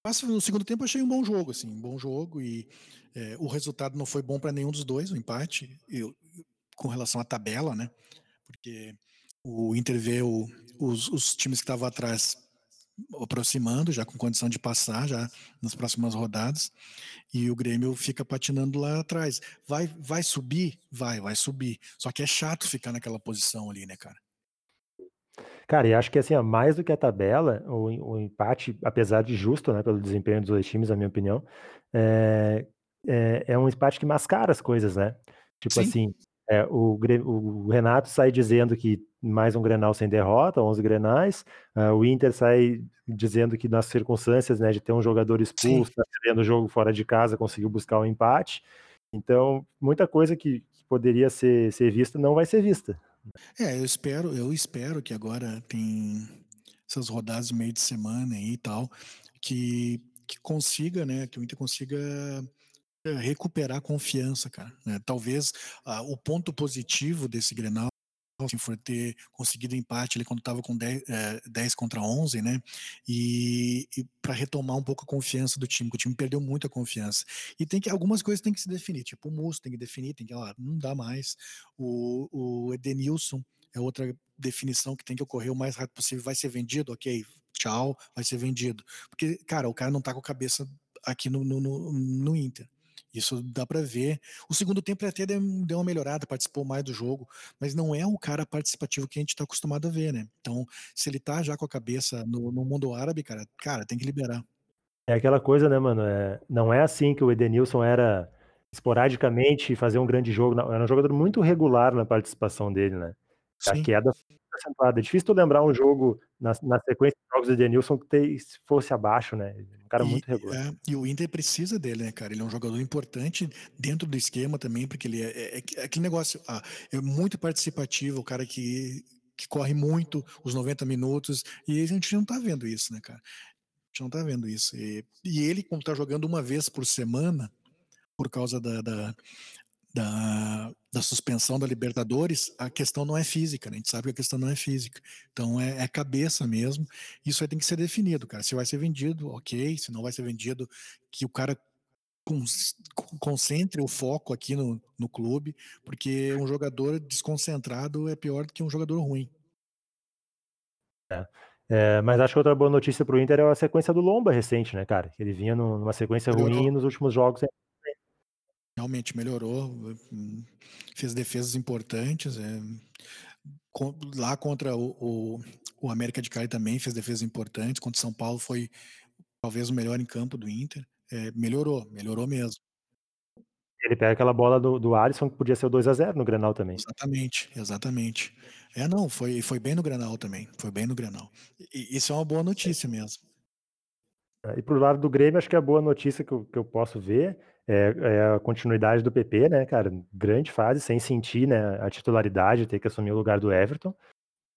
Mas no segundo tempo achei um bom jogo, assim, um bom jogo e é, o resultado não foi bom para nenhum dos dois, o empate, eu, com relação à tabela, né? Porque o Inter vê o, os, os times que estavam atrás aproximando, já com condição de passar já nas próximas rodadas, e o Grêmio fica patinando lá atrás. Vai, vai subir? Vai, vai subir. Só que é chato ficar naquela posição ali, né, cara? Cara, e acho que assim, mais do que a tabela, o, o empate, apesar de justo, né, pelo desempenho dos dois times, na minha opinião, é, é, é um empate que mascara as coisas, né? Tipo Sim. assim, é, o, o, Renato sai dizendo que mais um Grenal sem derrota, 11 Grenais. Uh, o Inter sai dizendo que nas circunstâncias né, de ter um jogador expulso, tá perdendo o jogo fora de casa, conseguiu buscar o um empate. Então, muita coisa que, que poderia ser, ser vista não vai ser vista. É, eu espero, eu espero que agora tem essas rodadas de meio de semana e tal, que, que consiga, né, que o Inter consiga recuperar a confiança, cara. Né? Talvez ah, o ponto positivo desse Grenal assim, foi ter conseguido empate ali quando estava com 10, é, 10, contra 11, né? E, e para retomar um pouco a confiança do time, que o time perdeu muito a confiança. E tem que algumas coisas tem que se definir, tipo o Musso tem que definir, tem que, ó, não dá mais. O, o Edenilson é outra definição que tem que ocorrer o mais rápido possível. Vai ser vendido? Ok, tchau, vai ser vendido. Porque, cara, o cara não tá com a cabeça aqui no, no, no, no Inter. Isso dá para ver. O segundo tempo ele até deu uma melhorada, participou mais do jogo, mas não é o cara participativo que a gente está acostumado a ver, né? Então, se ele tá já com a cabeça no, no mundo árabe, cara, cara, tem que liberar. É aquela coisa, né, mano? É, não é assim que o Edenilson era esporadicamente fazer um grande jogo. Era um jogador muito regular na participação dele, né? A Sim. queda acentuada. É difícil tu lembrar um jogo na, na sequência de jogos do Edenilson que te, fosse abaixo, né? Um cara e, muito regular. É, e o Inter precisa dele, né, cara? Ele é um jogador importante dentro do esquema também, porque ele é, é, é aquele negócio, ah, é muito participativo, o cara que, que corre muito os 90 minutos, e a gente não tá vendo isso, né, cara? A gente não tá vendo isso. E, e ele, como tá jogando uma vez por semana, por causa da, da, da, da, suspensão da Libertadores, a questão não é física, né? a gente sabe que a questão não é física. Então é, é cabeça mesmo. Isso aí tem que ser definido, cara. Se vai ser vendido, ok. Se não vai ser vendido, que o cara concentre o foco aqui no, no clube, porque um jogador desconcentrado é pior do que um jogador ruim. É. É, mas acho que outra boa notícia para o Inter é a sequência do Lomba recente, né, cara? Ele vinha numa sequência ruim e nos últimos jogos realmente melhorou, fez defesas importantes. É, lá contra o, o, o, América de Cali também fez defesas importantes. Contra o São Paulo foi talvez o melhor em campo do Inter. É, melhorou, melhorou mesmo. Ele pega aquela bola do, do Alisson que podia ser o 2 a 0 no Grenal também. Exatamente, exatamente. É, não, foi, foi bem no Grenal também. Foi bem no Grenal. E, isso é uma boa notícia mesmo. E pro lado do Grêmio, acho que a boa notícia que eu, que eu posso ver é, é, a continuidade do PP, né, cara? Grande fase, sem sentir né, a titularidade, ter que assumir o lugar do Everton.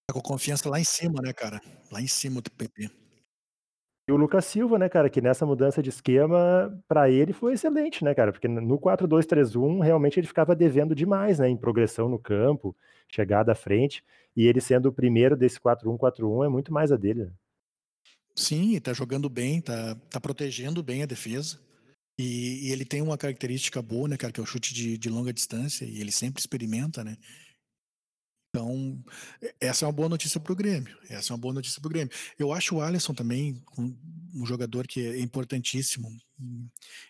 Tá com confiança lá em cima, né, cara? Lá em cima do PP. E o Lucas Silva, né, cara, que nessa mudança de esquema, para ele foi excelente, né, cara? Porque no 4-2-3-1, realmente ele ficava devendo demais, né, em progressão no campo, chegada à frente. E ele sendo o primeiro desse 4-1-4-1 é muito mais a dele. Né? Sim, tá jogando bem, tá, tá protegendo bem a defesa. E, e, ele tem uma característica boa, né, cara, que é o chute de, de longa distância, e ele sempre experimenta, né? Então, essa é uma boa notícia para o Grêmio. Essa é uma boa notícia para o Grêmio. Eu acho o Alisson também um, um, jogador que é importantíssimo.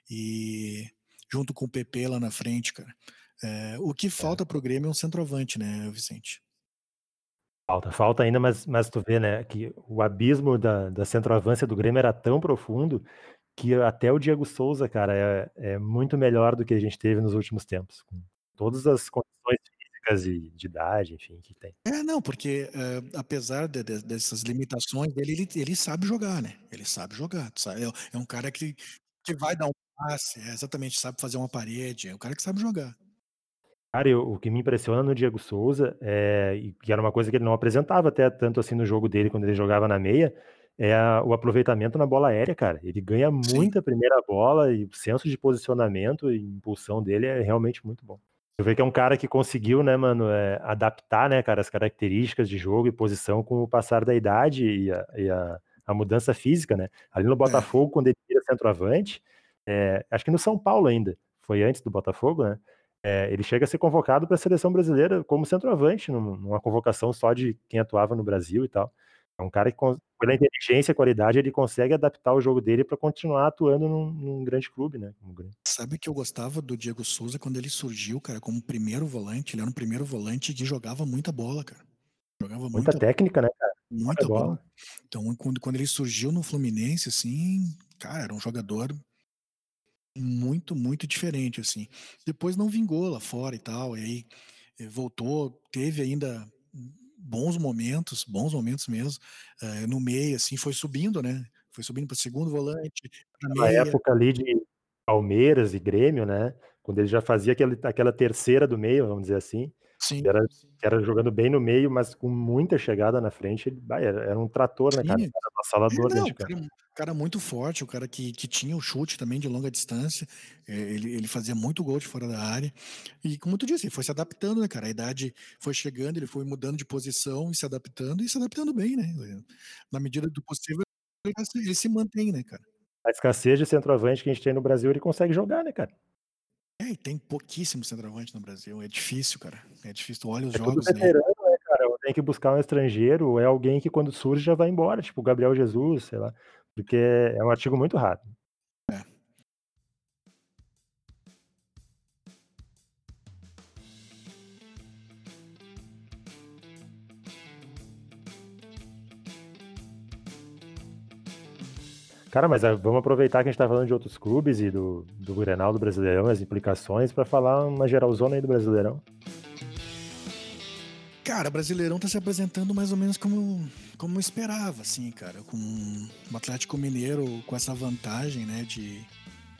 E junto com o PP lá na frente, cara. É, o que falta para o Grêmio é um centroavante, né, Vicente? Falta, falta ainda, mas, mas tu vê, né, que o abismo da, da centroavância do Grêmio era tão profundo que até o Diego Souza, cara, é, é muito melhor do que a gente teve nos últimos tempos. Com todas as condições físicas e de idade, enfim, que tem. É, não, porque uh, apesar de, de, dessas limitações dele, ele, ele sabe jogar, né? Ele sabe jogar. Sabe? É, é um cara que, que vai dar um passe, é, exatamente, sabe fazer uma parede, é um cara que sabe jogar. Cara, eu, o que me impressiona no Diego Souza, é, e que era uma coisa que ele não apresentava até tanto assim no jogo dele, quando ele jogava na meia, é a, o aproveitamento na bola aérea, cara. Ele ganha muita Sim. primeira bola e o senso de posicionamento e impulsão dele é realmente muito bom. Eu vejo que é um cara que conseguiu, né, mano, é, adaptar, né, cara, as características de jogo e posição com o passar da idade e a, e a a mudança física, né? Ali no É. Botafogo, quando ele vira centroavante, eh, acho que no São Paulo ainda, foi antes do Botafogo, né? Eh, ele chega a ser convocado pra seleção brasileira como centroavante, num numa convocação só de quem atuava no Brasil e tal. É um cara que pela inteligência e qualidade, ele consegue adaptar o jogo dele pra continuar atuando num num grande clube, né. Sabe que eu gostava do Diego Souza quando ele surgiu, cara, como primeiro volante, ele era um primeiro volante que jogava muita bola, cara. Jogava Muita muita técnica, né, cara? Muita muita bola. bola. Então, quando quando ele surgiu no Fluminense, assim, cara, era um jogador muito, muito diferente, assim. Depois não vingou lá fora e tal, e aí, eh, voltou, teve ainda bons momentos, bons momentos mesmo, eh, no meio, assim, foi subindo, né, foi subindo pra segundo volante, Na época ali de Palmeiras e Grêmio, né, quando ele já fazia aquele aquela terceira do meio, vamos dizer assim, Sim. que era que era jogando bem no meio, mas com muita chegada na frente, ele bah, era era um trator, né, cara, era É, avassalador dentro não, de o campo. cara cara muito forte, o cara que que tinha o chute também de longa distância, eh, ele ele fazia muito gol de fora da área. E como tu disse, ele foi se adaptando, né, cara, a idade foi chegando, ele foi mudando de posição e se adaptando, e se adaptando bem, né. Na medida do possível, ele se mantém, né, cara. A escassez de centroavante que a gente tem no Brasil, ele consegue jogar, né, cara. É, e tem pouquíssimo centroavante no Brasil, é difícil, cara, é difícil. Tu olha os É tudo jogos aí veterano, né, cara, tem que buscar um estrangeiro, ou é alguém que quando surge já vai embora, tipo o Gabriel Jesus, sei lá, porque é um artigo muito raro. Cara, mas, ah, vamos aproveitar que a gente tá falando de outros clubes e do do Grenal, do Brasileirão, as implicações, pra falar uma geralzona aí do Brasileirão. Cara, Brasileirão tá se apresentando mais ou menos como como eu esperava, assim, cara, com o Atlético Mineiro com essa vantagem, né, de,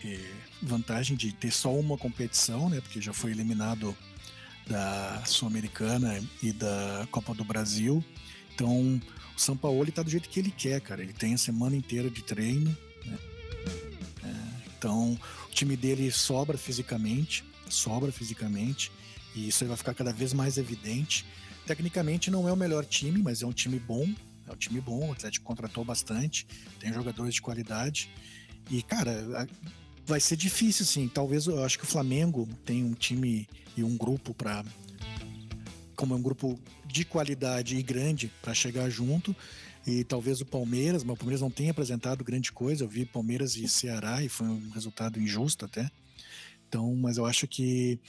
eh, vantagem de ter só uma competição, né, porque já foi eliminado da Sul-Americana e da Copa do Brasil. Então, o Sampaoli tá do jeito que ele quer, cara, ele tem a semana inteira de treino, né. Eh, então, o time dele sobra fisicamente, sobra fisicamente, e isso vai ficar cada vez mais evidente. Tecnicamente não é o melhor time, mas é um time bom, é um time bom, o Atlético contratou bastante, tem jogadores de qualidade. E, cara, vai ser difícil sim, talvez eu acho que o Flamengo tem um time e um grupo pra como é um grupo de qualidade e grande pra chegar junto, e talvez o Palmeiras, mas o Palmeiras não tem apresentado grande coisa, eu vi Palmeiras e Ceará e foi um resultado injusto até. Então, mas eu acho que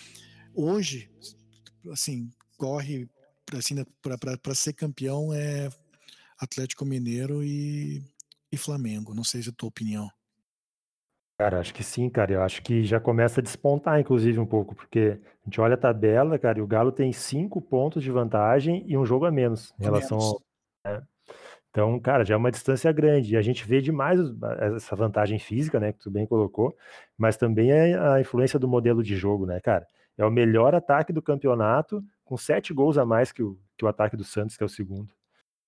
hoje, assim, corre assim, pra ser campeão é Atlético Mineiro e e Flamengo, não sei se é a tua opinião. Cara, acho que sim, cara, eu acho que já começa a despontar inclusive um pouco, porque a gente olha a tabela, cara, e o Galo tem 5 pontos de vantagem e 1 jogo a menos em A relação menos. ao é. Então, cara, já é uma distância grande e a gente vê demais os essa vantagem física, né, que tu bem colocou, mas também é a influência do modelo de jogo, né, cara. É o melhor ataque do campeonato, com 7 gols a mais que o que o ataque do Santos, que é o segundo.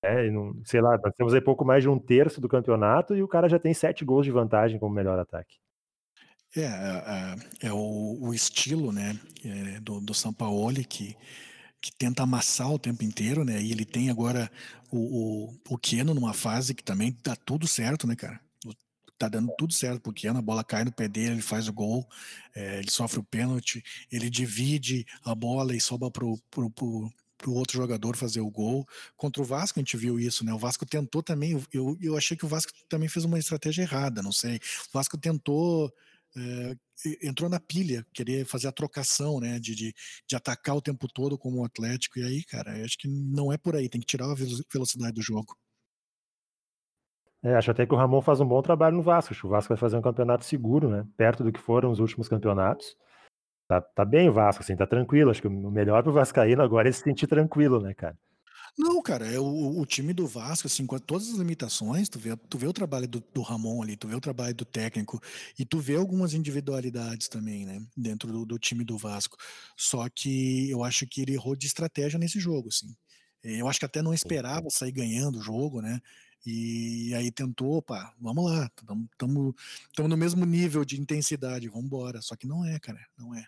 É, sei lá, nós temos aí pouco mais de 1/3 do campeonato e o cara já tem 7 gols de vantagem como melhor ataque. É, a a é o o estilo, né, eh, do do Sampaoli que que tenta amassar o tempo inteiro, né, e ele tem agora o o o Keno numa fase que também tá tudo certo, né, cara. Tá dando tudo certo para o Keno, a bola cai no pé dele, ele faz o gol, eh, ele sofre o pênalti, ele divide a bola e sobra para o para o para o outro jogador fazer o gol. Contra o Vasco a gente viu isso, né, o Vasco tentou também, eu eu achei que o Vasco também fez uma estratégia errada, não sei. O Vasco tentou, e entrou na pilha, querer fazer a trocação, né, de de de atacar o tempo todo como o Atlético, e aí, cara, acho que não é por aí, tem que tirar a velo velocidade do jogo. É, acho até que o Ramon faz um bom trabalho no Vasco, acho que o Vasco vai fazer um campeonato seguro, né, perto do que foram os últimos campeonatos. Tá tá bem o Vasco, assim, tá tranquilo, acho que o melhor para o vascaíno agora é se sentir tranquilo, né, cara. Não, cara, é o o time do Vasco, assim, com todas as limitações, tu vê tu vê o trabalho do do Ramon ali, tu vê o trabalho do técnico, e tu vê algumas individualidades também, né, dentro do do time do Vasco. Só que eu acho que ele errou de estratégia nesse jogo, assim. Eu acho que até não esperava sair ganhando o jogo, né, e aí tentou: "Opa, vamos lá, estamos no mesmo nível de intensidade, vamos embora", só que não é, cara, não é.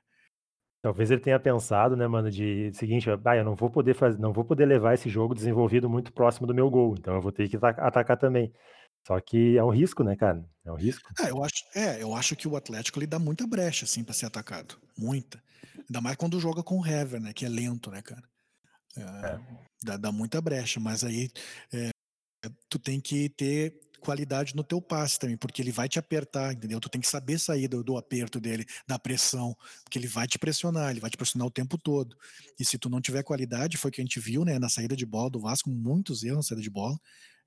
Talvez ele tenha pensado, né, mano, de seguinte: "Bah, eu não vou poder faz não vou poder levar esse jogo desenvolvido muito próximo do meu gol, então eu vou ter que ata atacar também". Só que é um risco, né, cara? É um risco. É, eu acho, é, eu acho que o Atlético ele dá muita brecha, assim, pra ser atacado. Muita. Ainda mais quando joga com o Hever, né? Que é lento, né, cara? É, é. Dá, dá, muita brecha, mas aí é, tu tem que ter qualidade no teu passe também, porque ele vai te apertar, entendeu? Tu tem que saber sair do, do, aperto dele, da pressão, porque ele vai te pressionar, ele vai te pressionar o tempo todo. E se tu não tiver qualidade, foi o que a gente viu, né, na saída de bola do Vasco, muitos erros na saída de bola,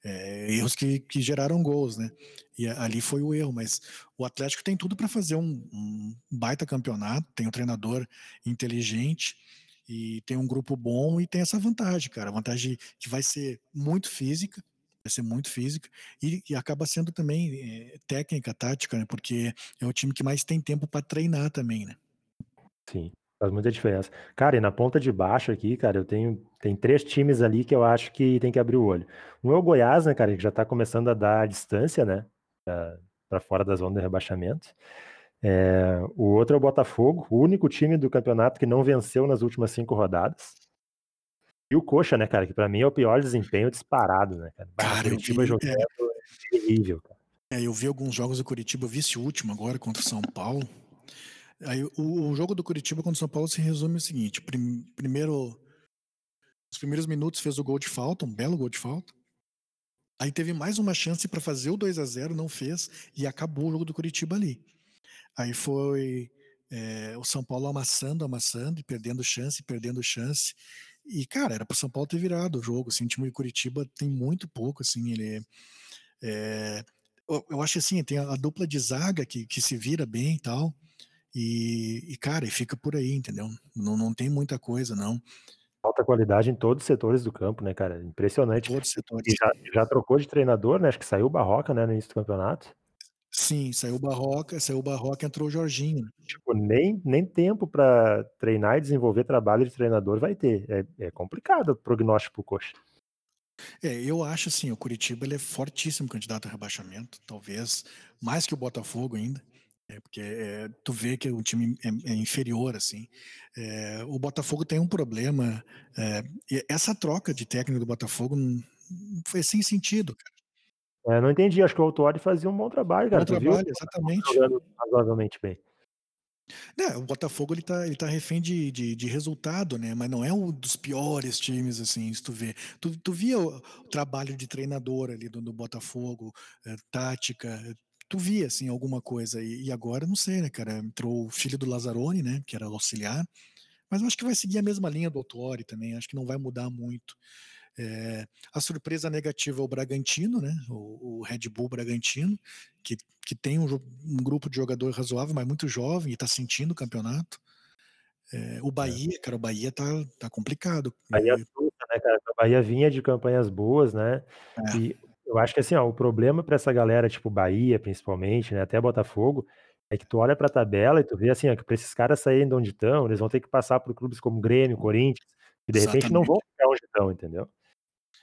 é, erros que, que, geraram gols, né? E ali foi o erro, mas o Atlético tem tudo para fazer um, um baita campeonato, tem um treinador inteligente, e tem um grupo bom e tem essa vantagem, cara. A vantagem que vai ser muito física, vai ser muito física e, e acaba sendo também é, técnica, tática, né? Porque é o time que mais tem tempo para treinar também, né? Sim, faz muita diferença. Cara, e na ponta de baixo aqui, cara, eu tenho tem três times ali que eu acho que tem que abrir o olho. Um é o Goiás, né, cara, que já tá começando a dar distância, né, para fora da zona de rebaixamento. É, o outro é o Botafogo, o único time do campeonato que não venceu nas últimas cinco rodadas. E o Coxa, né, cara, que para mim é o pior desempenho disparado, né, cara. Cara, o Curitiba vi, jogando é, é terrível, cara. É, eu vi alguns jogos do Curitiba, vi esse último agora contra o São Paulo. Aí o, o jogo do Curitiba contra o São Paulo se resume o seguinte: prim, primeiro, os primeiros minutos fez o gol de falta, um belo gol de falta. Aí teve mais uma chance para fazer o 2 a 0 não fez e acabou o jogo do Curitiba ali. Aí foi é, o São Paulo amassando, amassando e perdendo chance, perdendo chance. E, cara, era para o São Paulo ter virado o jogo. Assim, o time de Curitiba tem muito pouco, assim, ele é, eu, eu, acho assim, tem a, a, dupla de zaga que, que se vira bem e tal. E, e, cara, e fica por aí, entendeu? Não, não tem muita coisa, não. Alta qualidade em todos os setores do campo, né, cara? Impressionante. Todos os setores. E já, já trocou de treinador, né? Acho que saiu o Barroca, né, no início do campeonato. Sim, saiu o Barroca, saiu o Barroca, entrou o Jorginho. Tipo, nem, nem tempo para treinar e desenvolver trabalho de treinador vai ter. É, é complicado o prognóstico pro Coxa. É, eu acho assim, o Curitiba ele é fortíssimo candidato a rebaixamento, talvez mais que o Botafogo ainda. É, porque é, tu vê que o time é, é inferior, assim. É, o Botafogo tem um problema. É, essa troca de técnico do Botafogo não, foi sem sentido, cara. É, não entendi, acho que o Autori fazia um bom trabalho, cara. Bom trabalho, viu? exatamente. Jogando razoavelmente bem. É, o Botafogo ele tá, ele tá refém de, de, de, resultado, né? Mas não é um dos piores times, assim, se tu vê. Tu, tu via o, o trabalho de treinador ali do, do Botafogo, é, tática, tu via, assim, alguma coisa. E, e, agora, não sei, né, cara? Entrou o filho do Lazzaroni, né? Que era auxiliar. Mas eu acho que vai seguir a mesma linha do Autori também. Acho que não vai mudar muito. É, a surpresa negativa é o Bragantino, né? O, o Red Bull Bragantino, que, que tem um, um, grupo de jogador razoável, mas muito jovem e está sentindo o campeonato. É, o. Bahia, cara, o Bahia tá, tá complicado. Bahia assusta, né, cara? O Bahia vinha de campanhas boas, né? É. E eu acho que assim, ó, o problema para essa galera, tipo Bahia, principalmente, né, até Botafogo, é que tu olha para a tabela e tu vê assim, ó, que para esses caras saírem de onde estão, eles vão ter que passar por clubes como Grêmio, Corinthians, que de Exatamente. repente não vão ficar onde estão, entendeu?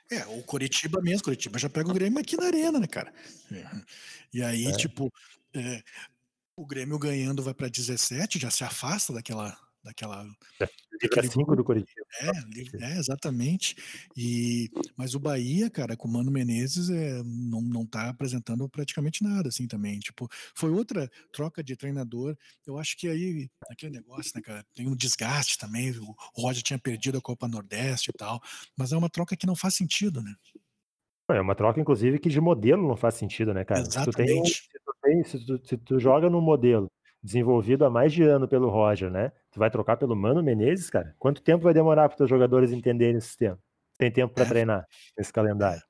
É, o Curitiba mesmo, Curitiba já pega o Grêmio aqui na arena, né, cara? E aí, é. tipo, é, o Grêmio ganhando vai para 17, já se afasta daquela daquela. Livra 5 do Curitiba. É, é, exatamente. E, mas o Bahia, cara, com o Mano Menezes, é, não, não tá apresentando praticamente nada, assim, também. Tipo, foi outra troca de treinador. Eu acho que aí, aquele negócio, né, cara, tem um desgaste também. O, Roger tinha perdido a Copa Nordeste e tal. Mas é uma troca que não faz sentido, né? É uma troca, inclusive, que de modelo não faz sentido, né, cara? Exatamente. Se tu, tem, se tu, tem, se tu, se tu joga no modelo desenvolvido há mais de ano pelo Roger, né? Tu vai trocar pelo Mano Menezes, cara? Quanto tempo vai demorar para os jogadores entenderem esse sistema? Tem tempo para treinar nesse calendário.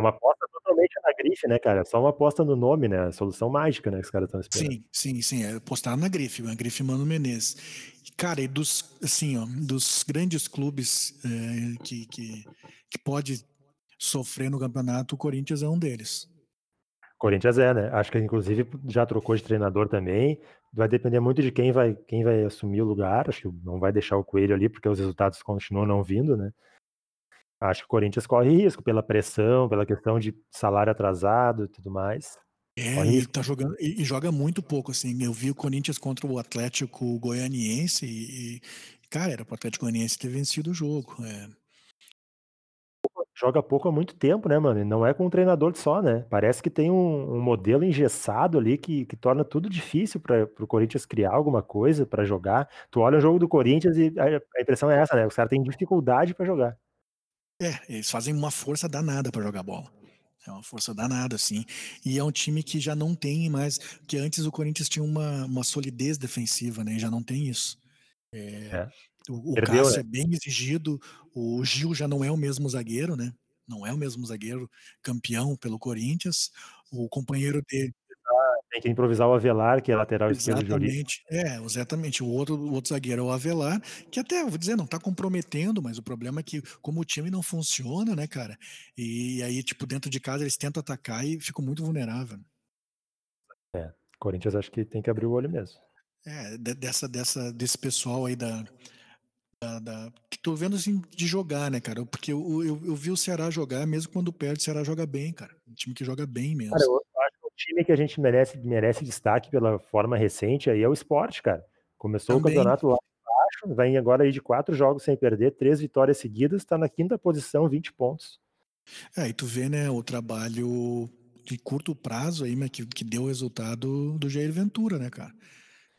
Uma aposta totalmente na grife, né, cara? Só uma aposta no nome, né? Solução mágica, né, que os caras estão esperando. Sim, sim, sim. É apostar na grife, a grife Mano Menezes. Cara, e dos, assim, ó, dos grandes clubes é, que, que, que pode sofrer no campeonato, o Corinthians é um deles. Corinthians é, né? Acho que inclusive já trocou de treinador também. Vai depender muito de quem vai, quem vai assumir o lugar. Acho que não vai deixar o Coelho ali, porque os resultados continuam não vindo, né? Acho que o Corinthians corre risco pela pressão, pela questão de salário atrasado e tudo mais. É, e tá jogando e, e, joga muito pouco, assim. Eu vi o Corinthians contra o Atlético Goianiense e, e cara, era pro Atlético Goianiense ter vencido o jogo. É joga pouco há muito tempo, né, mano? E não é com um treinador só, né? Parece que tem um, um modelo engessado ali que, que torna tudo difícil para o Corinthians criar alguma coisa para jogar. Tu olha o jogo do Corinthians e a, a impressão é essa, né? Os caras têm dificuldade para jogar. É, eles fazem uma força danada para jogar bola. É uma força danada, assim. E é um time que já não tem mais. Que antes o Corinthians tinha uma, uma solidez defensiva, né? Já não tem isso. É, é. O, o Perdeu, Cássio né? é bem exigido. O Gil já não é o mesmo zagueiro, né? Não é o mesmo zagueiro campeão pelo Corinthians. O companheiro dele. Tem que improvisar o Avelar, que é lateral esquerdo de Exatamente. É, exatamente. O outro, o outro zagueiro é o Avelar, que até, vou dizer, não tá comprometendo, mas o problema é que, como o time não funciona, né, cara? E aí, tipo, dentro de casa eles tentam atacar e ficam muito vulnerável. É, Corinthians acho que tem que abrir o olho mesmo. É, dessa, dessa, desse pessoal aí da, da, da, que tô vendo assim de jogar, né, cara? Porque eu, eu, eu, vi o Ceará jogar, mesmo quando perde, o Ceará joga bem, cara. Um time que joga bem mesmo. Cara, eu acho que o time que a gente merece, merece destaque pela forma recente aí é o esporte, cara. Começou Também. o campeonato lá embaixo, vai agora aí de quatro jogos sem perder, três vitórias seguidas, tá na quinta posição, 20 pontos. É, e tu vê, né, o trabalho de curto prazo aí, mas que, que deu o resultado do Jair Ventura, né, cara?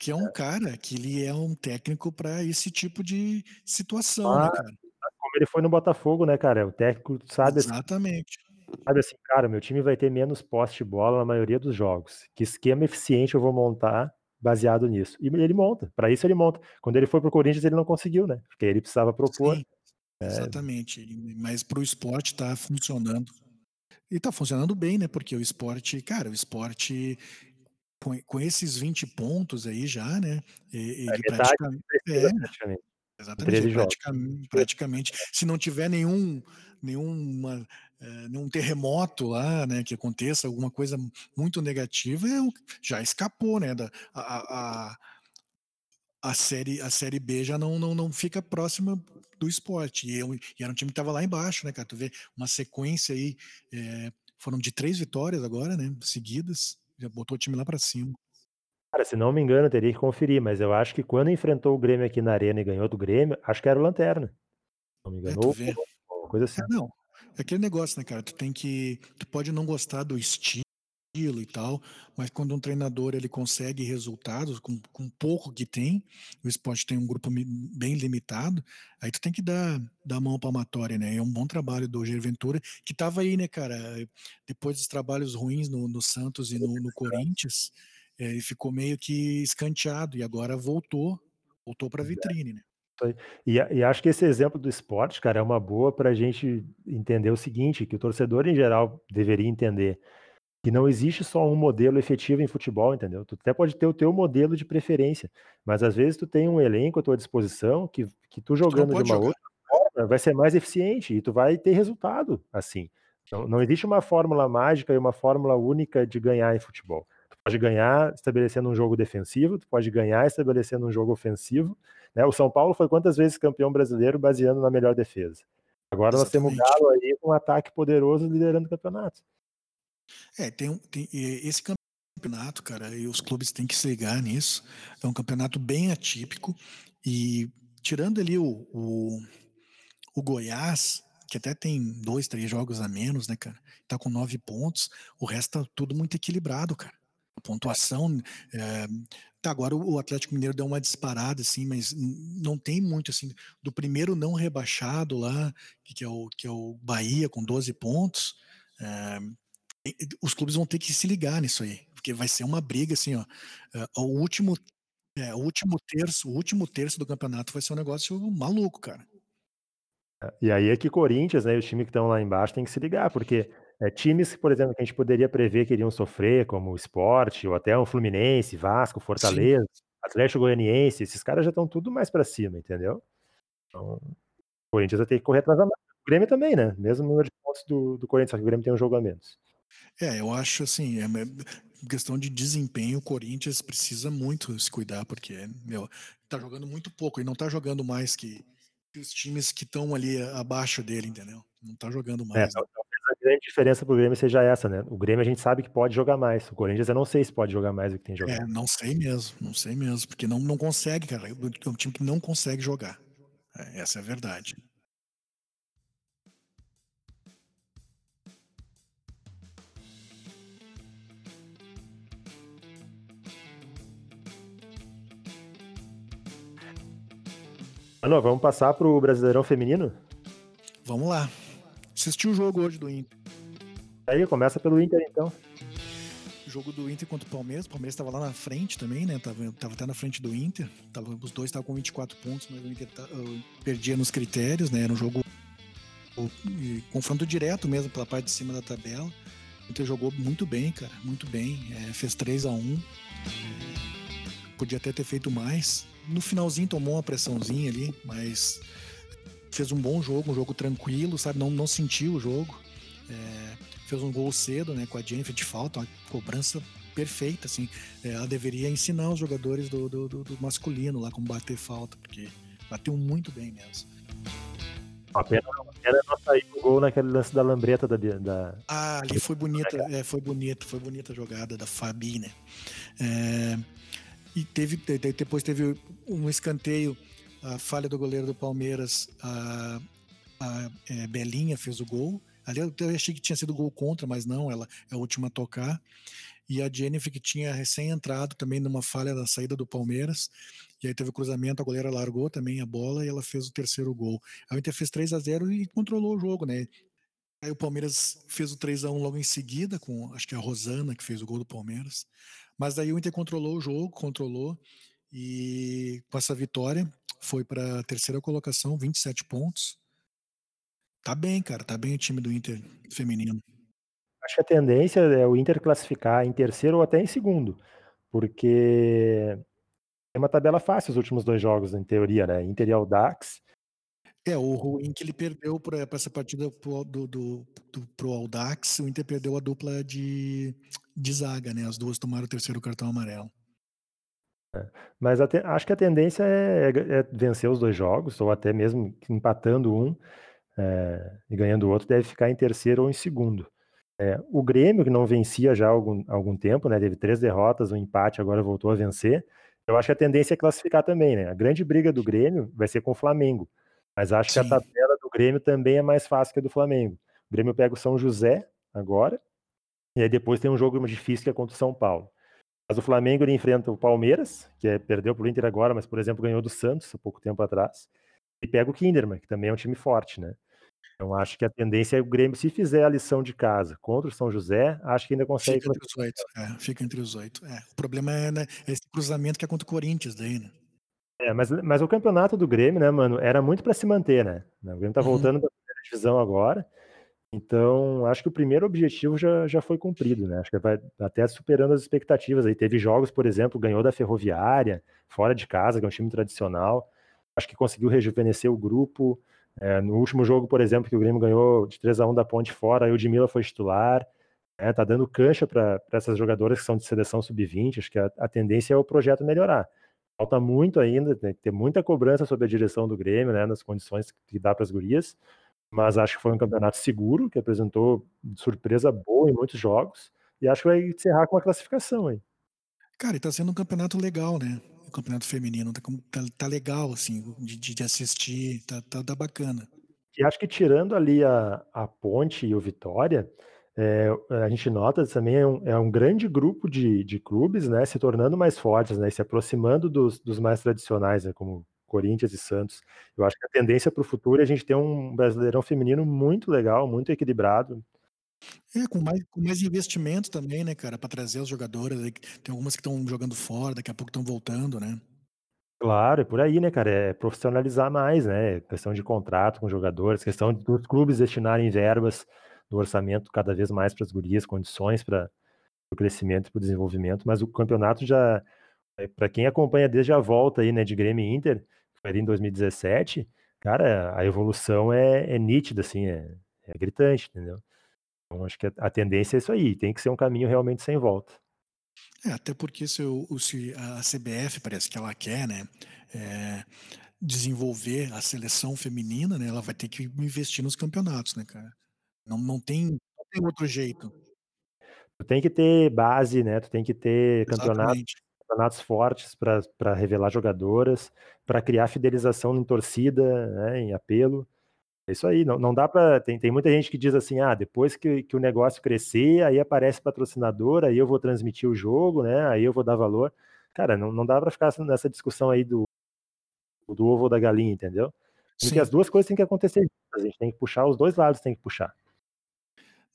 Que é um cara que ele é um técnico para esse tipo de situação, né, ah, né, cara? Como ele foi no Botafogo, né, cara? O técnico sabe assim, Exatamente. Assim, sabe assim, cara, meu time vai ter menos poste de bola na maioria dos jogos. Que esquema eficiente eu vou montar baseado nisso? E ele monta. Para isso ele monta. Quando ele foi pro Corinthians ele não conseguiu, né? Porque ele precisava propor. Sim, é... Exatamente. Mas pro esporte tá funcionando. E tá funcionando bem, né? Porque o esporte, cara, o esporte com, com esses 20 pontos aí já, né? Ele é praticamente, é, praticamente. Exatamente, praticamente, praticamente, se não tiver nenhum, nenhuma, é, nenhum terremoto lá, né, que aconteça alguma coisa muito negativa, é, já escapou, né, da, a, a, a, série, a série B já não, não, não fica próxima do esporte, e, eu, e era um time que estava lá embaixo, né, cara, tu vê uma sequência aí, é, foram de três vitórias agora, né, seguidas, já botou o time lá para cima. Cara, se não me engano, eu teria que conferir, mas eu acho que quando enfrentou o Grêmio aqui na Arena e ganhou do Grêmio, acho que era o Lanterna. Não me engano. É, uma coisa assim. É, não. É aquele negócio, né, cara? Tu tem que. Tu pode não gostar do estilo e tal, mas quando um treinador ele consegue resultados com, com pouco que tem, o esporte tem um grupo bem limitado, aí tu tem que dar, dar a mão palmatória, né? É um bom trabalho do Jair Ventura, que tava aí, né, cara, depois dos trabalhos ruins no, no Santos e no, no Corinthians, é, ele ficou meio que escanteado e agora voltou, voltou para a vitrine, né? E, e, acho que esse exemplo do esporte, cara, é uma boa para a gente entender o seguinte, que o torcedor em geral deveria entender que não existe só um modelo efetivo em futebol, entendeu? Tu até pode ter o teu modelo de preferência, mas às vezes tu tem um elenco à tua disposição que, que tu jogando de uma jogar. outra forma vai ser mais eficiente e tu vai ter resultado assim. Não, não existe uma fórmula mágica e uma fórmula única de ganhar em futebol. Tu pode ganhar estabelecendo um jogo defensivo, tu pode ganhar estabelecendo um jogo ofensivo. Né? O São Paulo foi quantas vezes campeão brasileiro baseando na melhor defesa. Agora Exatamente. nós temos o Galo aí com um ataque poderoso liderando o campeonato. É, tem, tem esse campeonato, cara, e os clubes têm que se nisso. É um campeonato bem atípico e tirando ali o, o, o Goiás, que até tem dois, três jogos a menos, né, cara? Tá com nove pontos, o resto tá tudo muito equilibrado, cara. A pontuação. É, tá, agora o Atlético Mineiro deu uma disparada, assim, mas não tem muito, assim, do primeiro não rebaixado lá, que é o, que é o Bahia, com 12 pontos. É, os clubes vão ter que se ligar nisso aí, porque vai ser uma briga assim, ó. Eh, o último, é, o último terço, o último terço do campeonato vai ser um negócio maluco, cara. E aí é que Corinthians, né, os times que estão lá embaixo tem que se ligar, porque é, times, por exemplo, que a gente poderia prever que iriam sofrer, como o Sport, ou até o Fluminense, Vasco, Fortaleza, Sim. Atlético Goianiense, esses caras já estão tudo mais para cima, entendeu? Então, o Corinthians vai ter que correr atrás da O Grêmio também, né? Mesmo número de pontos do, do Corinthians, só que o Grêmio tem um jogo a menos. É, eu acho assim, é questão de desempenho, o Corinthians precisa muito se cuidar, porque, meu, tá jogando muito pouco e não tá jogando mais que, que os times que estão ali abaixo dele, entendeu? Não tá jogando é, mais. É, né? a grande diferença pro Grêmio seja essa, né? O Grêmio a gente sabe que pode jogar mais. O Corinthians eu não sei se pode jogar mais do que tem jogado. É, não sei mesmo, não sei mesmo, porque não, não consegue, cara. É um time que não consegue jogar. É, essa é a verdade. Mano, vamos passar pro Brasileirão Feminino? Vamos lá. Assistiu o jogo hoje do Inter. Aí, começa pelo Inter então. Jogo do Inter contra o Palmeiras. O Palmeiras estava lá na frente também, né? Tava, tava até na frente do Inter. Tava, os dois estavam com 24 pontos, mas o Inter tá, perdia nos critérios, né? Era um jogo o, confronto direto mesmo pela parte de cima da tabela. O Inter jogou muito bem, cara, muito bem. É, fez 3 a 1 Podia até ter feito mais. No finalzinho tomou uma pressãozinha ali, mas fez um bom jogo, um jogo tranquilo, sabe? Não, não sentiu o jogo. É, fez um gol cedo, né? Com a Jennifer de falta, uma cobrança perfeita, assim. É, ela deveria ensinar os jogadores do, do, do, masculino lá como bater falta, porque bateu muito bem mesmo. A pena, a pena não sair o gol naquele lance da lambreta da. da... Ah, ali foi bonita, é, foi bonito, foi bonita a jogada da Fabi, né? É, e teve, depois teve um escanteio, a falha do goleiro do Palmeiras, a, a é, Belinha fez o gol. Ali eu achei que tinha sido gol contra, mas não, ela é a última a tocar. E a Jennifer, que tinha recém entrado também numa falha da saída do Palmeiras. E aí teve o cruzamento, a goleira largou também a bola e ela fez o terceiro gol. A Inter fez 3 a 0 e controlou o jogo, né? Aí o Palmeiras fez o 3 a 1 logo em seguida, com acho que a Rosana que fez o gol do Palmeiras. Mas daí o Inter controlou o jogo, controlou e com essa vitória foi para a terceira colocação, 27 pontos. Tá bem, cara, tá bem o time do Inter feminino. Acho que a tendência é o Inter classificar em terceiro ou até em segundo, porque é uma tabela fácil os últimos dois jogos, em teoria, né? Inter e Audax. É, o ruim que ele perdeu para essa partida pro, do, do, do, pro Audax, o Inter perdeu a dupla de, de zaga, né? As duas tomaram o terceiro cartão amarelo. É, mas te, acho que a tendência é, é, é, vencer os dois jogos, ou até mesmo empatando um é, e ganhando o outro, deve ficar em terceiro ou em segundo. É, o Grêmio, que não vencia já há algum, algum tempo, né? Teve três derrotas, um empate, agora voltou a vencer. Eu acho que a tendência é classificar também, né? A grande briga do Grêmio vai ser com o Flamengo. Mas acho Sim. que a tabela do Grêmio também é mais fácil que a do Flamengo. O Grêmio pega o São José agora, e aí depois tem um jogo difícil que é contra o São Paulo. Mas o Flamengo ele enfrenta o Palmeiras, que é, perdeu pro Inter agora, mas, por exemplo, ganhou do Santos há pouco tempo atrás. E pega o Kinderman, que também é um time forte, né? Então acho que a tendência é o Grêmio, se fizer a lição de casa contra o São José, acho que ainda consegue. Fica entre os oito, é, fica entre os oito. É. O problema é né, esse cruzamento que é contra o Corinthians daí, né? É, mas, mas o campeonato do Grêmio, né, mano, era muito para se manter, né? O Grêmio tá uhum. voltando para a primeira divisão agora. Então, acho que o primeiro objetivo já, já foi cumprido, né? Acho que vai até superando as expectativas. Aí teve jogos, por exemplo, ganhou da Ferroviária, fora de casa, que é um time tradicional. Acho que conseguiu rejuvenescer o grupo. É, no último jogo, por exemplo, que o Grêmio ganhou de 3 a 1 da Ponte fora, aí o Dimila foi titular. É, tá dando cancha para essas jogadoras que são de seleção sub-20. Acho que a, a, tendência é o projeto melhorar. Falta muito ainda, tem que ter muita cobrança sobre a direção do Grêmio, né, nas condições que dá para as gurias. Mas acho que foi um campeonato seguro, que apresentou surpresa boa em muitos jogos. E acho que vai encerrar com a classificação aí. Cara, e tá sendo um campeonato legal, né? campeonato feminino. Tá, tá, tá legal, assim, de, de assistir, tá, tá, tá, bacana. E acho que tirando ali a, a Ponte e o Vitória, é, a gente nota também é um, é um grande grupo de, de clubes, né, se tornando mais fortes, né, se aproximando dos, dos mais tradicionais, né, como Corinthians e Santos. Eu acho que a tendência para o futuro é a gente ter um brasileirão feminino muito legal, muito equilibrado. É, com mais, com mais investimento também, né, cara, para trazer os jogadores. Tem algumas que estão jogando fora, daqui a pouco estão voltando, né? Claro, é por aí, né, cara? É profissionalizar mais, né? Questão de contrato com jogadores, questão dos clubes destinarem verbas do orçamento cada vez mais para as gurias, condições para o crescimento e para o desenvolvimento. Mas o campeonato já, é, para quem acompanha desde a volta aí, né, de Grêmio e Inter, ali em 2017, cara, a evolução é, é nítida, assim, é, é gritante, entendeu? Então, acho que a, a tendência é isso aí, tem que ser um caminho realmente sem volta. É, até porque se, o, se a CBF parece que ela quer, né, é, desenvolver a seleção feminina, né, ela vai ter que investir nos campeonatos, né, cara? Não, não, tem, não tem outro jeito. Tu tem que ter base, né? Tu tem que ter campeonatos, campeonatos fortes para revelar jogadoras, para criar fidelização em torcida, né, em apelo. É isso aí, não, não dá para. Tem, tem muita gente que diz assim: ah, depois que, que o negócio crescer, aí aparece patrocinador, aí eu vou transmitir o jogo, né? Aí eu vou dar valor. Cara, não, não dá para ficar nessa discussão aí do do ovo ou da galinha, entendeu? Porque as duas coisas têm que acontecer. A gente tem que puxar os dois lados, tem que puxar.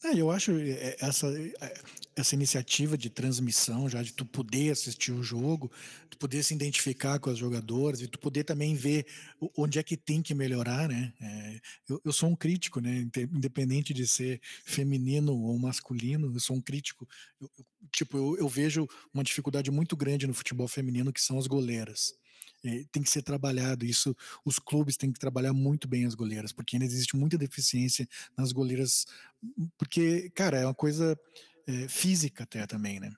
É, eu acho é, essa, é, essa iniciativa de transmissão, já de tu poder assistir o jogo, tu poder se identificar com as jogadoras e tu poder também ver onde é que tem que melhorar, né? É, eu, eu, sou um crítico, né? Independente de ser feminino ou masculino, eu sou um crítico. Eu, tipo, eu, eu vejo uma dificuldade muito grande no futebol feminino que são as goleiras. É, tem que ser trabalhado. Isso, os clubes têm que trabalhar muito bem as goleiras, porque ainda existe muita deficiência nas goleiras, porque, cara, é uma coisa é, física até também, né?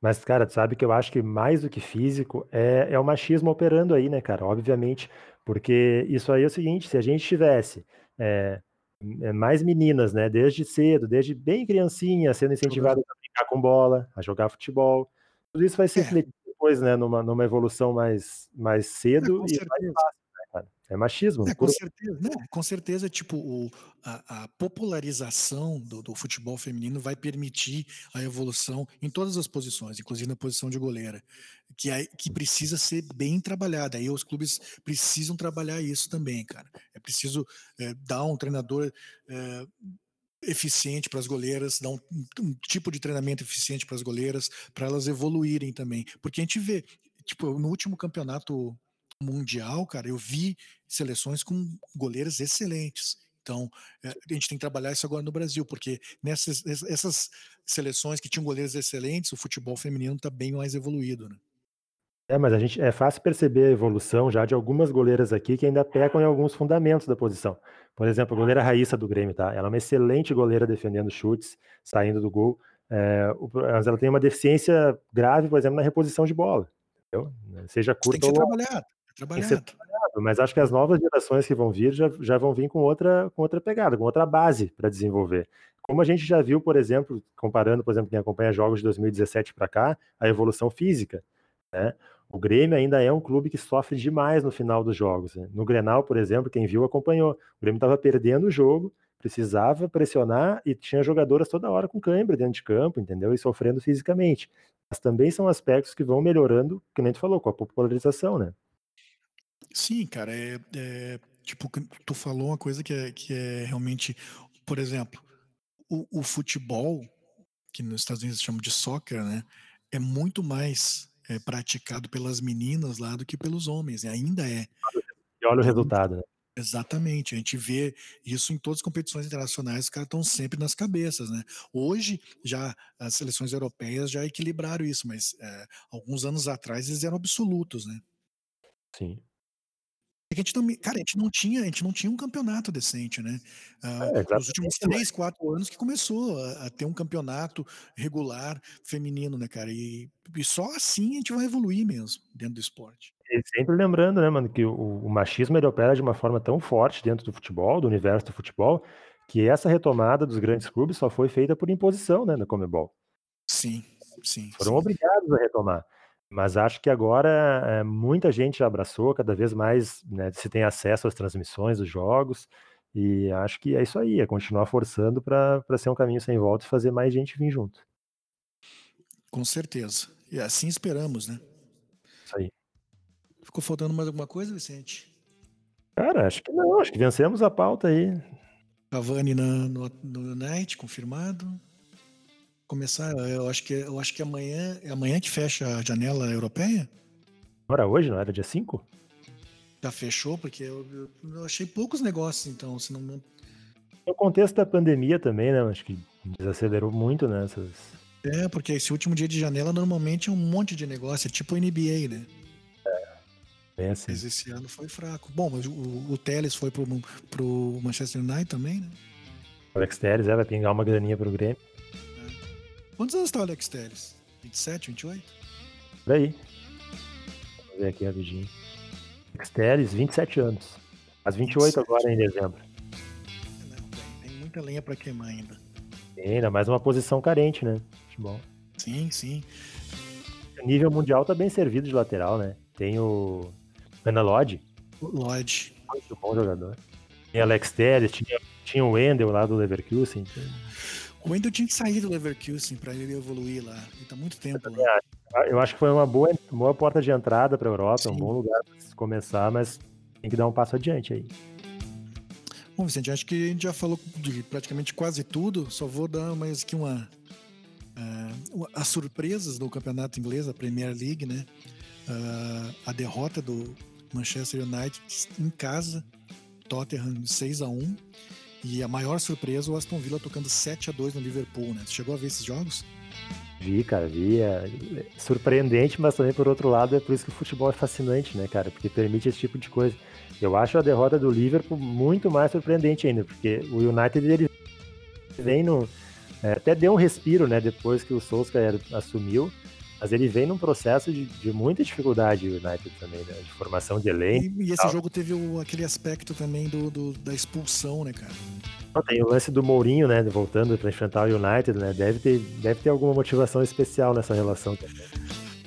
Mas, cara, tu sabe que eu acho que mais do que físico é, é o machismo operando aí, né, cara? Obviamente, porque isso aí é o seguinte: se a gente tivesse é, mais meninas, né, desde cedo, desde bem criancinha, sendo incentivadas a brincar com bola, a jogar futebol, tudo isso vai se é depois, né, numa, numa evolução mais, mais cedo é, e mais fácil, né? É machismo. É, com certeza, né? com certeza, tipo, o, a, a popularização do, do, futebol feminino vai permitir a evolução em todas as posições, inclusive na posição de goleira, que, é, que precisa ser bem trabalhada. Aí os clubes precisam trabalhar isso também, cara. É preciso é, dar um treinador é, eficiente para as goleiras, dar um, um, tipo de treinamento eficiente para as goleiras, para elas evoluírem também. Porque a gente vê, tipo, no último campeonato mundial, cara, eu vi seleções com goleiras excelentes. Então, eh, a gente tem que trabalhar isso agora no Brasil, porque nessas essas seleções que tinham goleiros excelentes, o futebol feminino está bem mais evoluído, né? É, mas a gente é fácil perceber a evolução já de algumas goleiras aqui que ainda pecam em alguns fundamentos da posição. Por exemplo, a goleira Raíssa do Grêmio, tá? Ela é uma excelente goleira defendendo chutes, saindo do gol. É, mas ela tem uma deficiência grave, por exemplo, na reposição de bola. Entendeu? Seja curta tem que ser ou trabalhado, trabalhado. Tem que ser trabalhado. Mas acho que as novas gerações que vão vir já, já vão vir com outra, com outra pegada, com outra base para desenvolver. Como a gente já viu, por exemplo, comparando, por exemplo, quem acompanha jogos de 2017 para cá, a evolução física. Né? O Grêmio ainda é um clube que sofre demais no final dos jogos. Né? No Grenal, por exemplo, quem viu acompanhou. O Grêmio estava perdendo o jogo, precisava pressionar e tinha jogadoras toda hora com cãibra dentro de campo, entendeu? E sofrendo fisicamente. Mas também são aspectos que vão melhorando, que nem tu falou, com a popularização, né? Sim, cara, é, é tipo, tu falou uma coisa que é, que é realmente, por exemplo, o, o futebol, que nos Estados Unidos chamam de soccer, né? É muito mais é, praticado pelas meninas lá do que pelos homens, e ainda é. E olha o resultado, né? Exatamente, a gente vê isso em todas as competições internacionais, os caras estão sempre nas cabeças, né? Hoje, já as seleções europeias já equilibraram isso, mas é, alguns anos atrás eles eram absolutos, né? Sim. É que a gente não, cara, a gente não tinha, a gente não tinha um campeonato decente, né? Uh, é, nos últimos três, quatro anos que começou a, a, ter um campeonato regular feminino, né, cara? E, e, só assim a gente vai evoluir mesmo dentro do esporte. E sempre lembrando, né, mano, que o, o machismo ele opera de uma forma tão forte dentro do futebol, do universo do futebol, que essa retomada dos grandes clubes só foi feita por imposição, né, na Comebol. Sim, sim. Foram sim. obrigados a retomar. Mas acho que agora é, muita gente já abraçou, cada vez mais né, se tem acesso às transmissões dos jogos, e acho que é isso aí, é continuar forçando para ser um caminho sem volta e fazer mais gente vir junto. Com certeza. E assim esperamos, né? Isso aí. Ficou faltando mais alguma coisa, Vicente? Cara, acho que não, acho que vencemos a pauta aí. Cavani na, no, no Night, confirmado começar, eu acho que eu acho que amanhã, é amanhã que fecha a janela europeia? Não era hoje, não era dia 5? Já fechou, porque eu, eu, achei poucos negócios, então, se não. No contexto da pandemia também, né? Acho que desacelerou muito nessas. Né, é, porque esse último dia de janela normalmente é um monte de negócio, é tipo o NBA, né? É, assim. Mas esse ano foi fraco. Bom, mas o, o Teles foi pro, pro Manchester United também, né? O Alex Teles, é, vai pingar uma graninha pro Grêmio. Quantos anos tá o Alex Telles? 27, 28? Por aí. Vamos ver aqui rapidinho. Alex Telles, 27 anos. Faz 28 27. agora em dezembro. Não, tem, tem muita lenha para queimar ainda. Tem, ainda mais uma posição carente, né? Futebol. Sim, sim. O nível mundial tá bem servido de lateral, né? Tem o Ana Lodge. Lodge. Muito bom jogador. Tem Alex Telles, tinha, tinha o Wendel lá do Leverkusen. O Wendel tinha que sair do Leverkusen para ele evoluir lá. Ele tá muito tempo lá. Acho, Eu acho que foi uma boa, boa porta de entrada para a Europa, Sim. um bom lugar para começar, mas tem que dar um passo adiante aí. Bom, Vicente, acho que a gente já falou de praticamente quase tudo, só vou dar mais aqui uma. Uh, as surpresas do campeonato inglês, a Premier League, né? Uh, a derrota do Manchester United em casa, Tottenham 6 a 1 e a maior surpresa, o Aston Villa tocando 7 a 2 no Liverpool, né? Você chegou a ver esses jogos? Vi, cara, vi. É surpreendente, mas também por outro lado é por isso que o futebol é fascinante, né, cara? Porque permite esse tipo de coisa. Eu acho a derrota do Liverpool muito mais surpreendente ainda, porque o United ele vem no. É, até deu um respiro, né, depois que o Solskjaer assumiu, mas ele vem num processo de, de muita dificuldade, o United também, né, de formação de elenco. E, e esse tal. jogo teve o, aquele aspecto também do, do, da expulsão, né, cara? Tem o lance do Mourinho, né, voltando para enfrentar o United, né, deve ter, deve ter alguma motivação especial nessa relação também.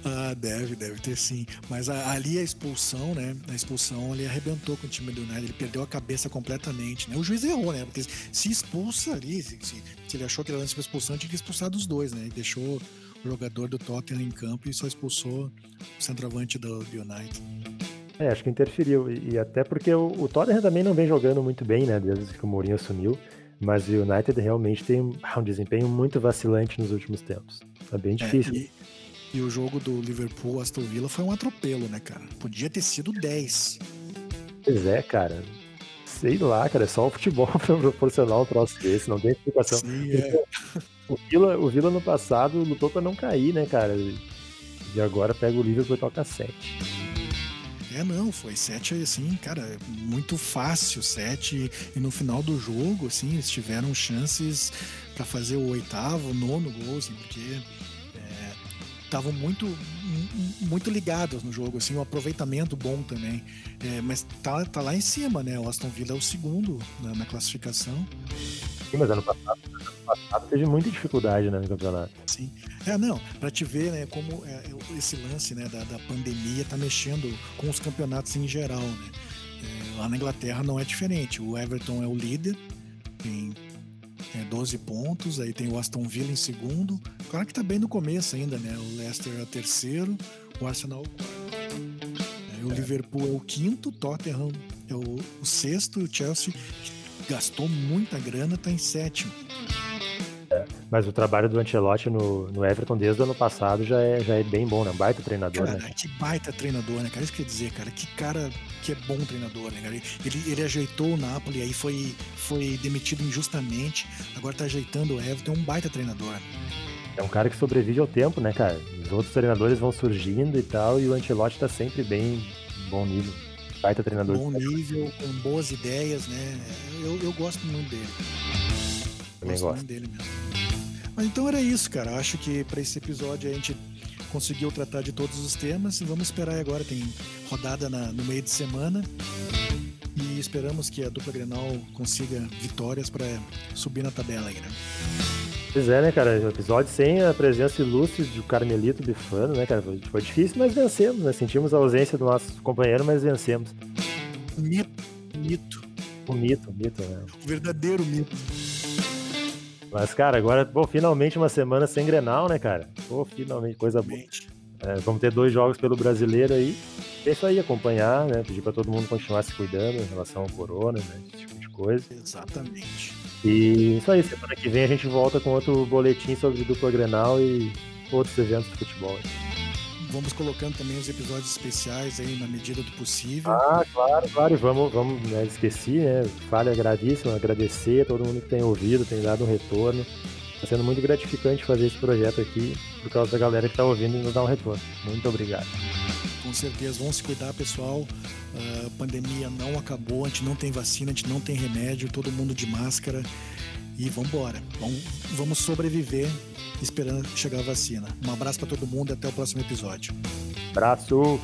Ah, deve, deve ter sim. Mas a, ali a expulsão, né? A expulsão ele arrebentou com o time do United, ele perdeu a cabeça completamente, né? O juiz errou, né? Porque se expulsa ali, se, se, se ele achou que era lance para expulsão, tinha que expulsar dos dois, né? E deixou jogador do Tottenham em campo e só expulsou o centroavante do, do United. É, acho que interferiu. E, e até porque o, o, Tottenham também não vem jogando muito bem, né? Desde que o Mourinho assumiu. Mas o United realmente tem um, um desempenho muito vacilante nos últimos tempos. É bem é, difícil. É, e o jogo do Liverpool Aston Villa foi um atropelo, né, cara? Podia ter sido 10. Pois é, cara. Sei lá, cara, é só o futebol pra proporcionar um troço desse, não tem explicação. Sim, é. o, Villa, o Villa no passado lutou pra não cair, né, cara? E agora pega o Liverpool e toca 7. É, não, foi 7 assim, cara, muito fácil, 7. E no final do jogo, assim, eles tiveram chances para fazer o oitavo, nono gol, assim, porque estavam muito muito ligados no jogo, assim, um aproveitamento bom também. É, mas tá, tá lá em cima, né? O Aston Villa é o segundo na, na classificação. Sim, mas ano passado, ano passado teve muita dificuldade né, no campeonato. Sim. É, não, para te ver, né, como é, esse lance né, da, da pandemia tá mexendo com os campeonatos em geral, né? É, lá na Inglaterra não é diferente. O Everton é o líder, tem é, 12 pontos, aí tem o Aston Villa em segundo. Claro que tá bem no começo ainda, né? O Leicester é o terceiro, o Arsenal é o quarto. Aí o é. Liverpool é o quinto, Tottenham é o, o sexto, o Chelsea gastou muita grana, tá em sétimo. Mas o trabalho do Ancelotti no, no Everton desde o ano passado já é, já é bem bom, né? Baita treinador, cara, né? Que baita treinador, né, cara? Isso quer dizer, cara, que cara que é bom treinador, né, cara? Ele, ele ajeitou o Napoli, aí foi, foi demitido injustamente, agora tá ajeitando o Everton, é um baita treinador. É um cara que sobrevive ao tempo, né, cara? Os outros treinadores vão surgindo e tal, e o Ancelotti tá sempre bem bom nível. Baita treinador. Bom nível, com boas ideias, né? Eu, eu gosto muito dele. Também gosto. gosto. Muito dele mesmo. Mas então era isso, cara. Acho que para esse episódio a gente conseguiu tratar de todos os temas e vamos esperar agora. Tem rodada na, no meio de semana e esperamos que a dupla Grenal consiga vitórias para subir na tabela aí, né? Pois é, né, cara? O episódio sem a presença ilustre do Carmelito Bifano, né, cara? Foi difícil, mas vencemos, né? Sentimos a ausência do nosso companheiro, mas vencemos. Mito. Mito. O mito, o mito, né? O verdadeiro mito. Mas, cara, agora, pô, finalmente uma semana sem Grenal, né, cara? Pô, finalmente, coisa boa. É, vamos ter dois jogos pelo brasileiro aí. É isso aí, acompanhar, né? Pedir pra todo mundo continuar se cuidando em relação ao corona, né? Esse tipo de coisa. Exatamente. E isso aí, semana que vem a gente volta com outro boletim sobre dupla Grenal e outros eventos de futebol. Vamos colocando também os episódios especiais aí na medida do possível. Ah, claro, claro. Vamos, vamos né, esqueci, né? Falha gravíssima, agradecer a todo mundo que tem ouvido, tem dado um retorno. Está sendo muito gratificante fazer esse projeto aqui por causa da galera que está ouvindo e nos dá um retorno. Muito obrigado. Com certeza, vamos se cuidar, pessoal. A pandemia não acabou, a gente não tem vacina, a gente não tem remédio, todo mundo de máscara. E vamos embora. Vamos, vamos sobreviver esperando chegar a vacina. Um abraço para todo mundo e até o próximo episódio. Abraço!